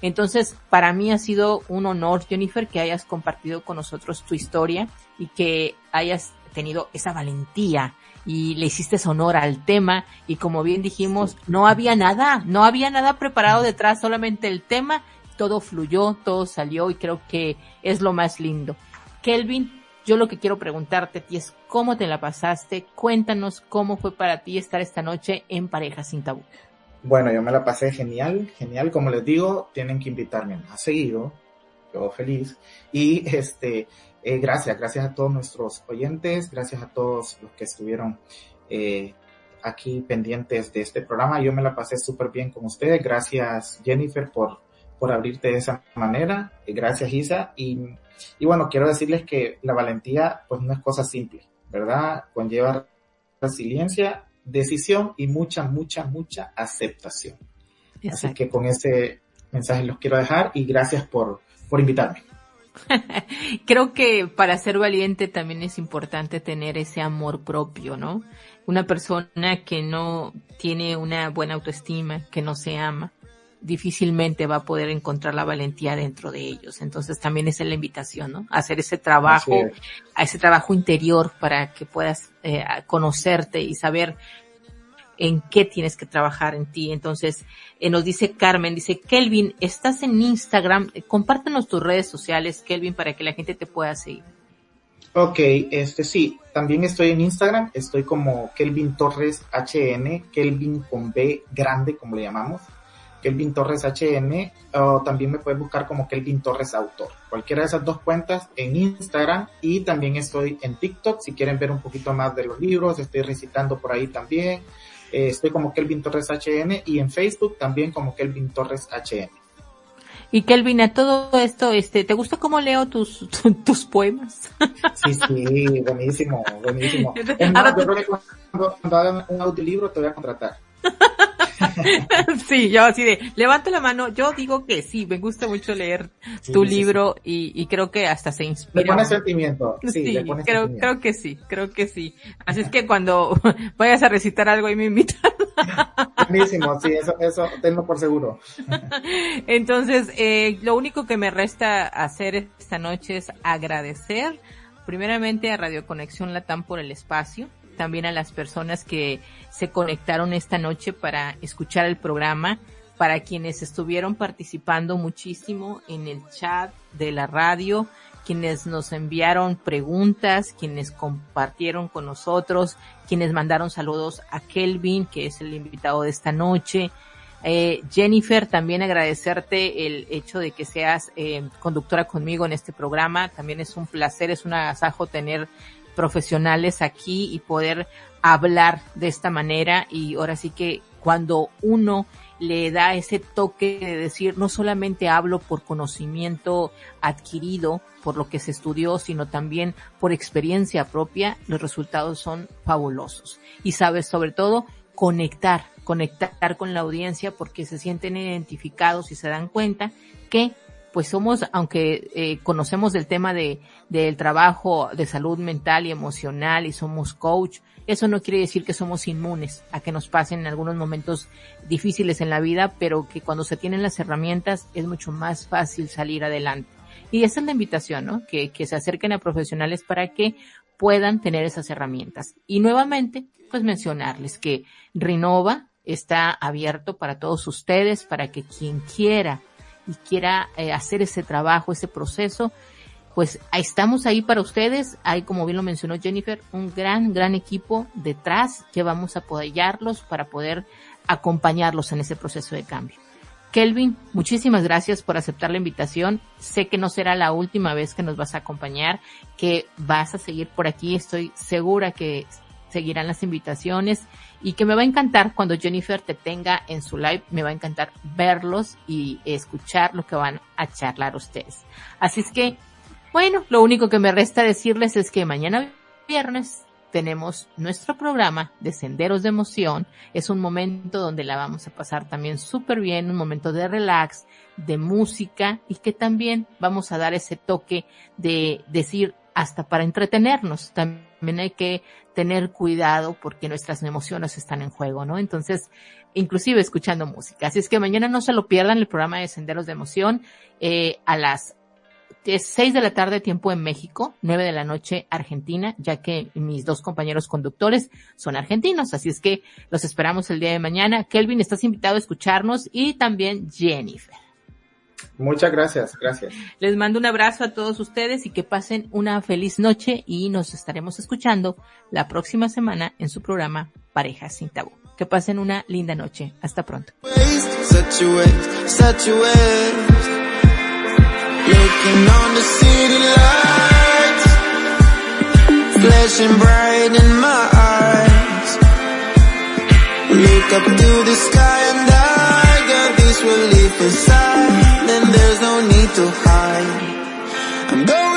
Entonces, para mí ha sido un honor, Jennifer, que hayas compartido con nosotros tu historia y que hayas tenido esa valentía y le hiciste honor al tema y como bien dijimos, no había nada, no había nada preparado detrás, solamente el tema, todo fluyó, todo salió y creo que es lo más lindo. Kelvin, yo lo que quiero preguntarte a ti es cómo te la pasaste, cuéntanos cómo fue para ti estar esta noche en Pareja Sin Tabú. Bueno, yo me la pasé genial, genial. Como les digo, tienen que invitarme más seguido. Yo feliz. Y este, eh, gracias, gracias a todos nuestros oyentes, gracias a todos los que estuvieron eh, aquí pendientes de este programa. Yo me la pasé súper bien con ustedes. Gracias Jennifer por, por abrirte de esa manera. Y gracias Isa. Y, y bueno, quiero decirles que la valentía pues no es cosa simple, ¿verdad? Conlleva resiliencia, decisión y mucha, mucha, mucha aceptación. Así que con ese mensaje los quiero dejar y gracias por, por invitarme. Creo que para ser valiente también es importante tener ese amor propio, ¿no? Una persona que no tiene una buena autoestima, que no se ama, difícilmente va a poder encontrar la valentía dentro de ellos. Entonces también es la invitación, ¿no? hacer ese trabajo, a ese trabajo interior para que puedas eh, conocerte y saber en qué tienes que trabajar en ti. Entonces, eh, nos dice Carmen, dice, Kelvin, estás en Instagram, compártenos tus redes sociales, Kelvin, para que la gente te pueda seguir. Ok, este sí, también estoy en Instagram, estoy como Kelvin Torres HN, Kelvin con B grande, como le llamamos, Kelvin Torres HN, o también me puedes buscar como Kelvin Torres Autor. Cualquiera de esas dos cuentas en Instagram y también estoy en TikTok, si quieren ver un poquito más de los libros, estoy recitando por ahí también. Eh, estoy como Kelvin Torres HN y en Facebook también como Kelvin Torres HN. Y Kelvin, a todo esto, este, ¿te gusta cómo leo tus, tus poemas? Sí, sí, buenísimo, buenísimo. Es más, yo creo que cuando, cuando hagan un audiolibro te voy a contratar. sí, yo así de, levanta la mano, yo digo que sí, me gusta mucho leer tu libro Y, creo que hasta se inspira. Le pone sentimiento, sí, creo, creo que sí, creo que sí. Así es que cuando vayas a recitar algo ahí me invitan. Buenísimo, sí, eso, eso tengo por seguro. Entonces, eh, lo único que me resta hacer esta noche es agradecer primeramente a Radio Conexión Latam por el espacio, también a las personas que se conectaron esta noche para escuchar el programa, para quienes estuvieron participando muchísimo en el chat de la radio, quienes nos enviaron preguntas, quienes compartieron con nosotros, quienes mandaron saludos a Kelvin, que es el invitado de esta noche. Eh, Jennifer, también agradecerte el hecho de que seas eh, conductora conmigo en este programa. También es un placer, es un agasajo tener profesionales aquí y poder hablar de esta manera y ahora sí que cuando uno le da ese toque de decir no solamente hablo por conocimiento adquirido, por lo que se estudió, sino también por experiencia propia, los resultados son fabulosos. Y sabes sobre todo conectar, conectar con la audiencia porque se sienten identificados y se dan cuenta que pues somos, aunque eh, conocemos del tema de, del trabajo de salud mental y emocional y somos coach, eso no quiere decir que somos inmunes a que nos pasen en algunos momentos difíciles en la vida, pero que cuando se tienen las herramientas es mucho más fácil salir adelante. Y esa es la invitación, ¿no? Que, que se acerquen a profesionales para que puedan tener esas herramientas. Y nuevamente, pues mencionarles que Rinova está abierto para todos ustedes, para que quien quiera y quiera eh, hacer ese trabajo, ese proceso, pues estamos ahí para ustedes. Hay, como bien lo mencionó Jennifer, un gran, gran equipo detrás que vamos a apoyarlos para poder acompañarlos en ese proceso de cambio. Kelvin, muchísimas gracias por aceptar la invitación. Sé que no será la última vez que nos vas a acompañar, que vas a seguir por aquí. Estoy segura que seguirán las invitaciones y que me va a encantar cuando Jennifer te tenga en su live, me va a encantar verlos y escuchar lo que van a charlar ustedes. Así es que, bueno, lo único que me resta decirles es que mañana viernes tenemos nuestro programa de Senderos de Emoción. Es un momento donde la vamos a pasar también súper bien, un momento de relax, de música y que también vamos a dar ese toque de decir hasta para entretenernos. También hay que tener cuidado porque nuestras emociones están en juego, ¿no? Entonces, inclusive escuchando música. Así es que mañana no se lo pierdan el programa de Senderos de Emoción eh, a las 6 de la tarde tiempo en México, 9 de la noche Argentina, ya que mis dos compañeros conductores son argentinos, así es que los esperamos el día de mañana. Kelvin, estás invitado a escucharnos y también Jennifer. Muchas gracias, gracias. Les mando un abrazo a todos ustedes y que pasen una feliz noche y nos estaremos escuchando la próxima semana en su programa Parejas sin Tabú. Que pasen una linda noche. Hasta pronto. look up to the sky relief inside. Then there's no need to hide. I'm going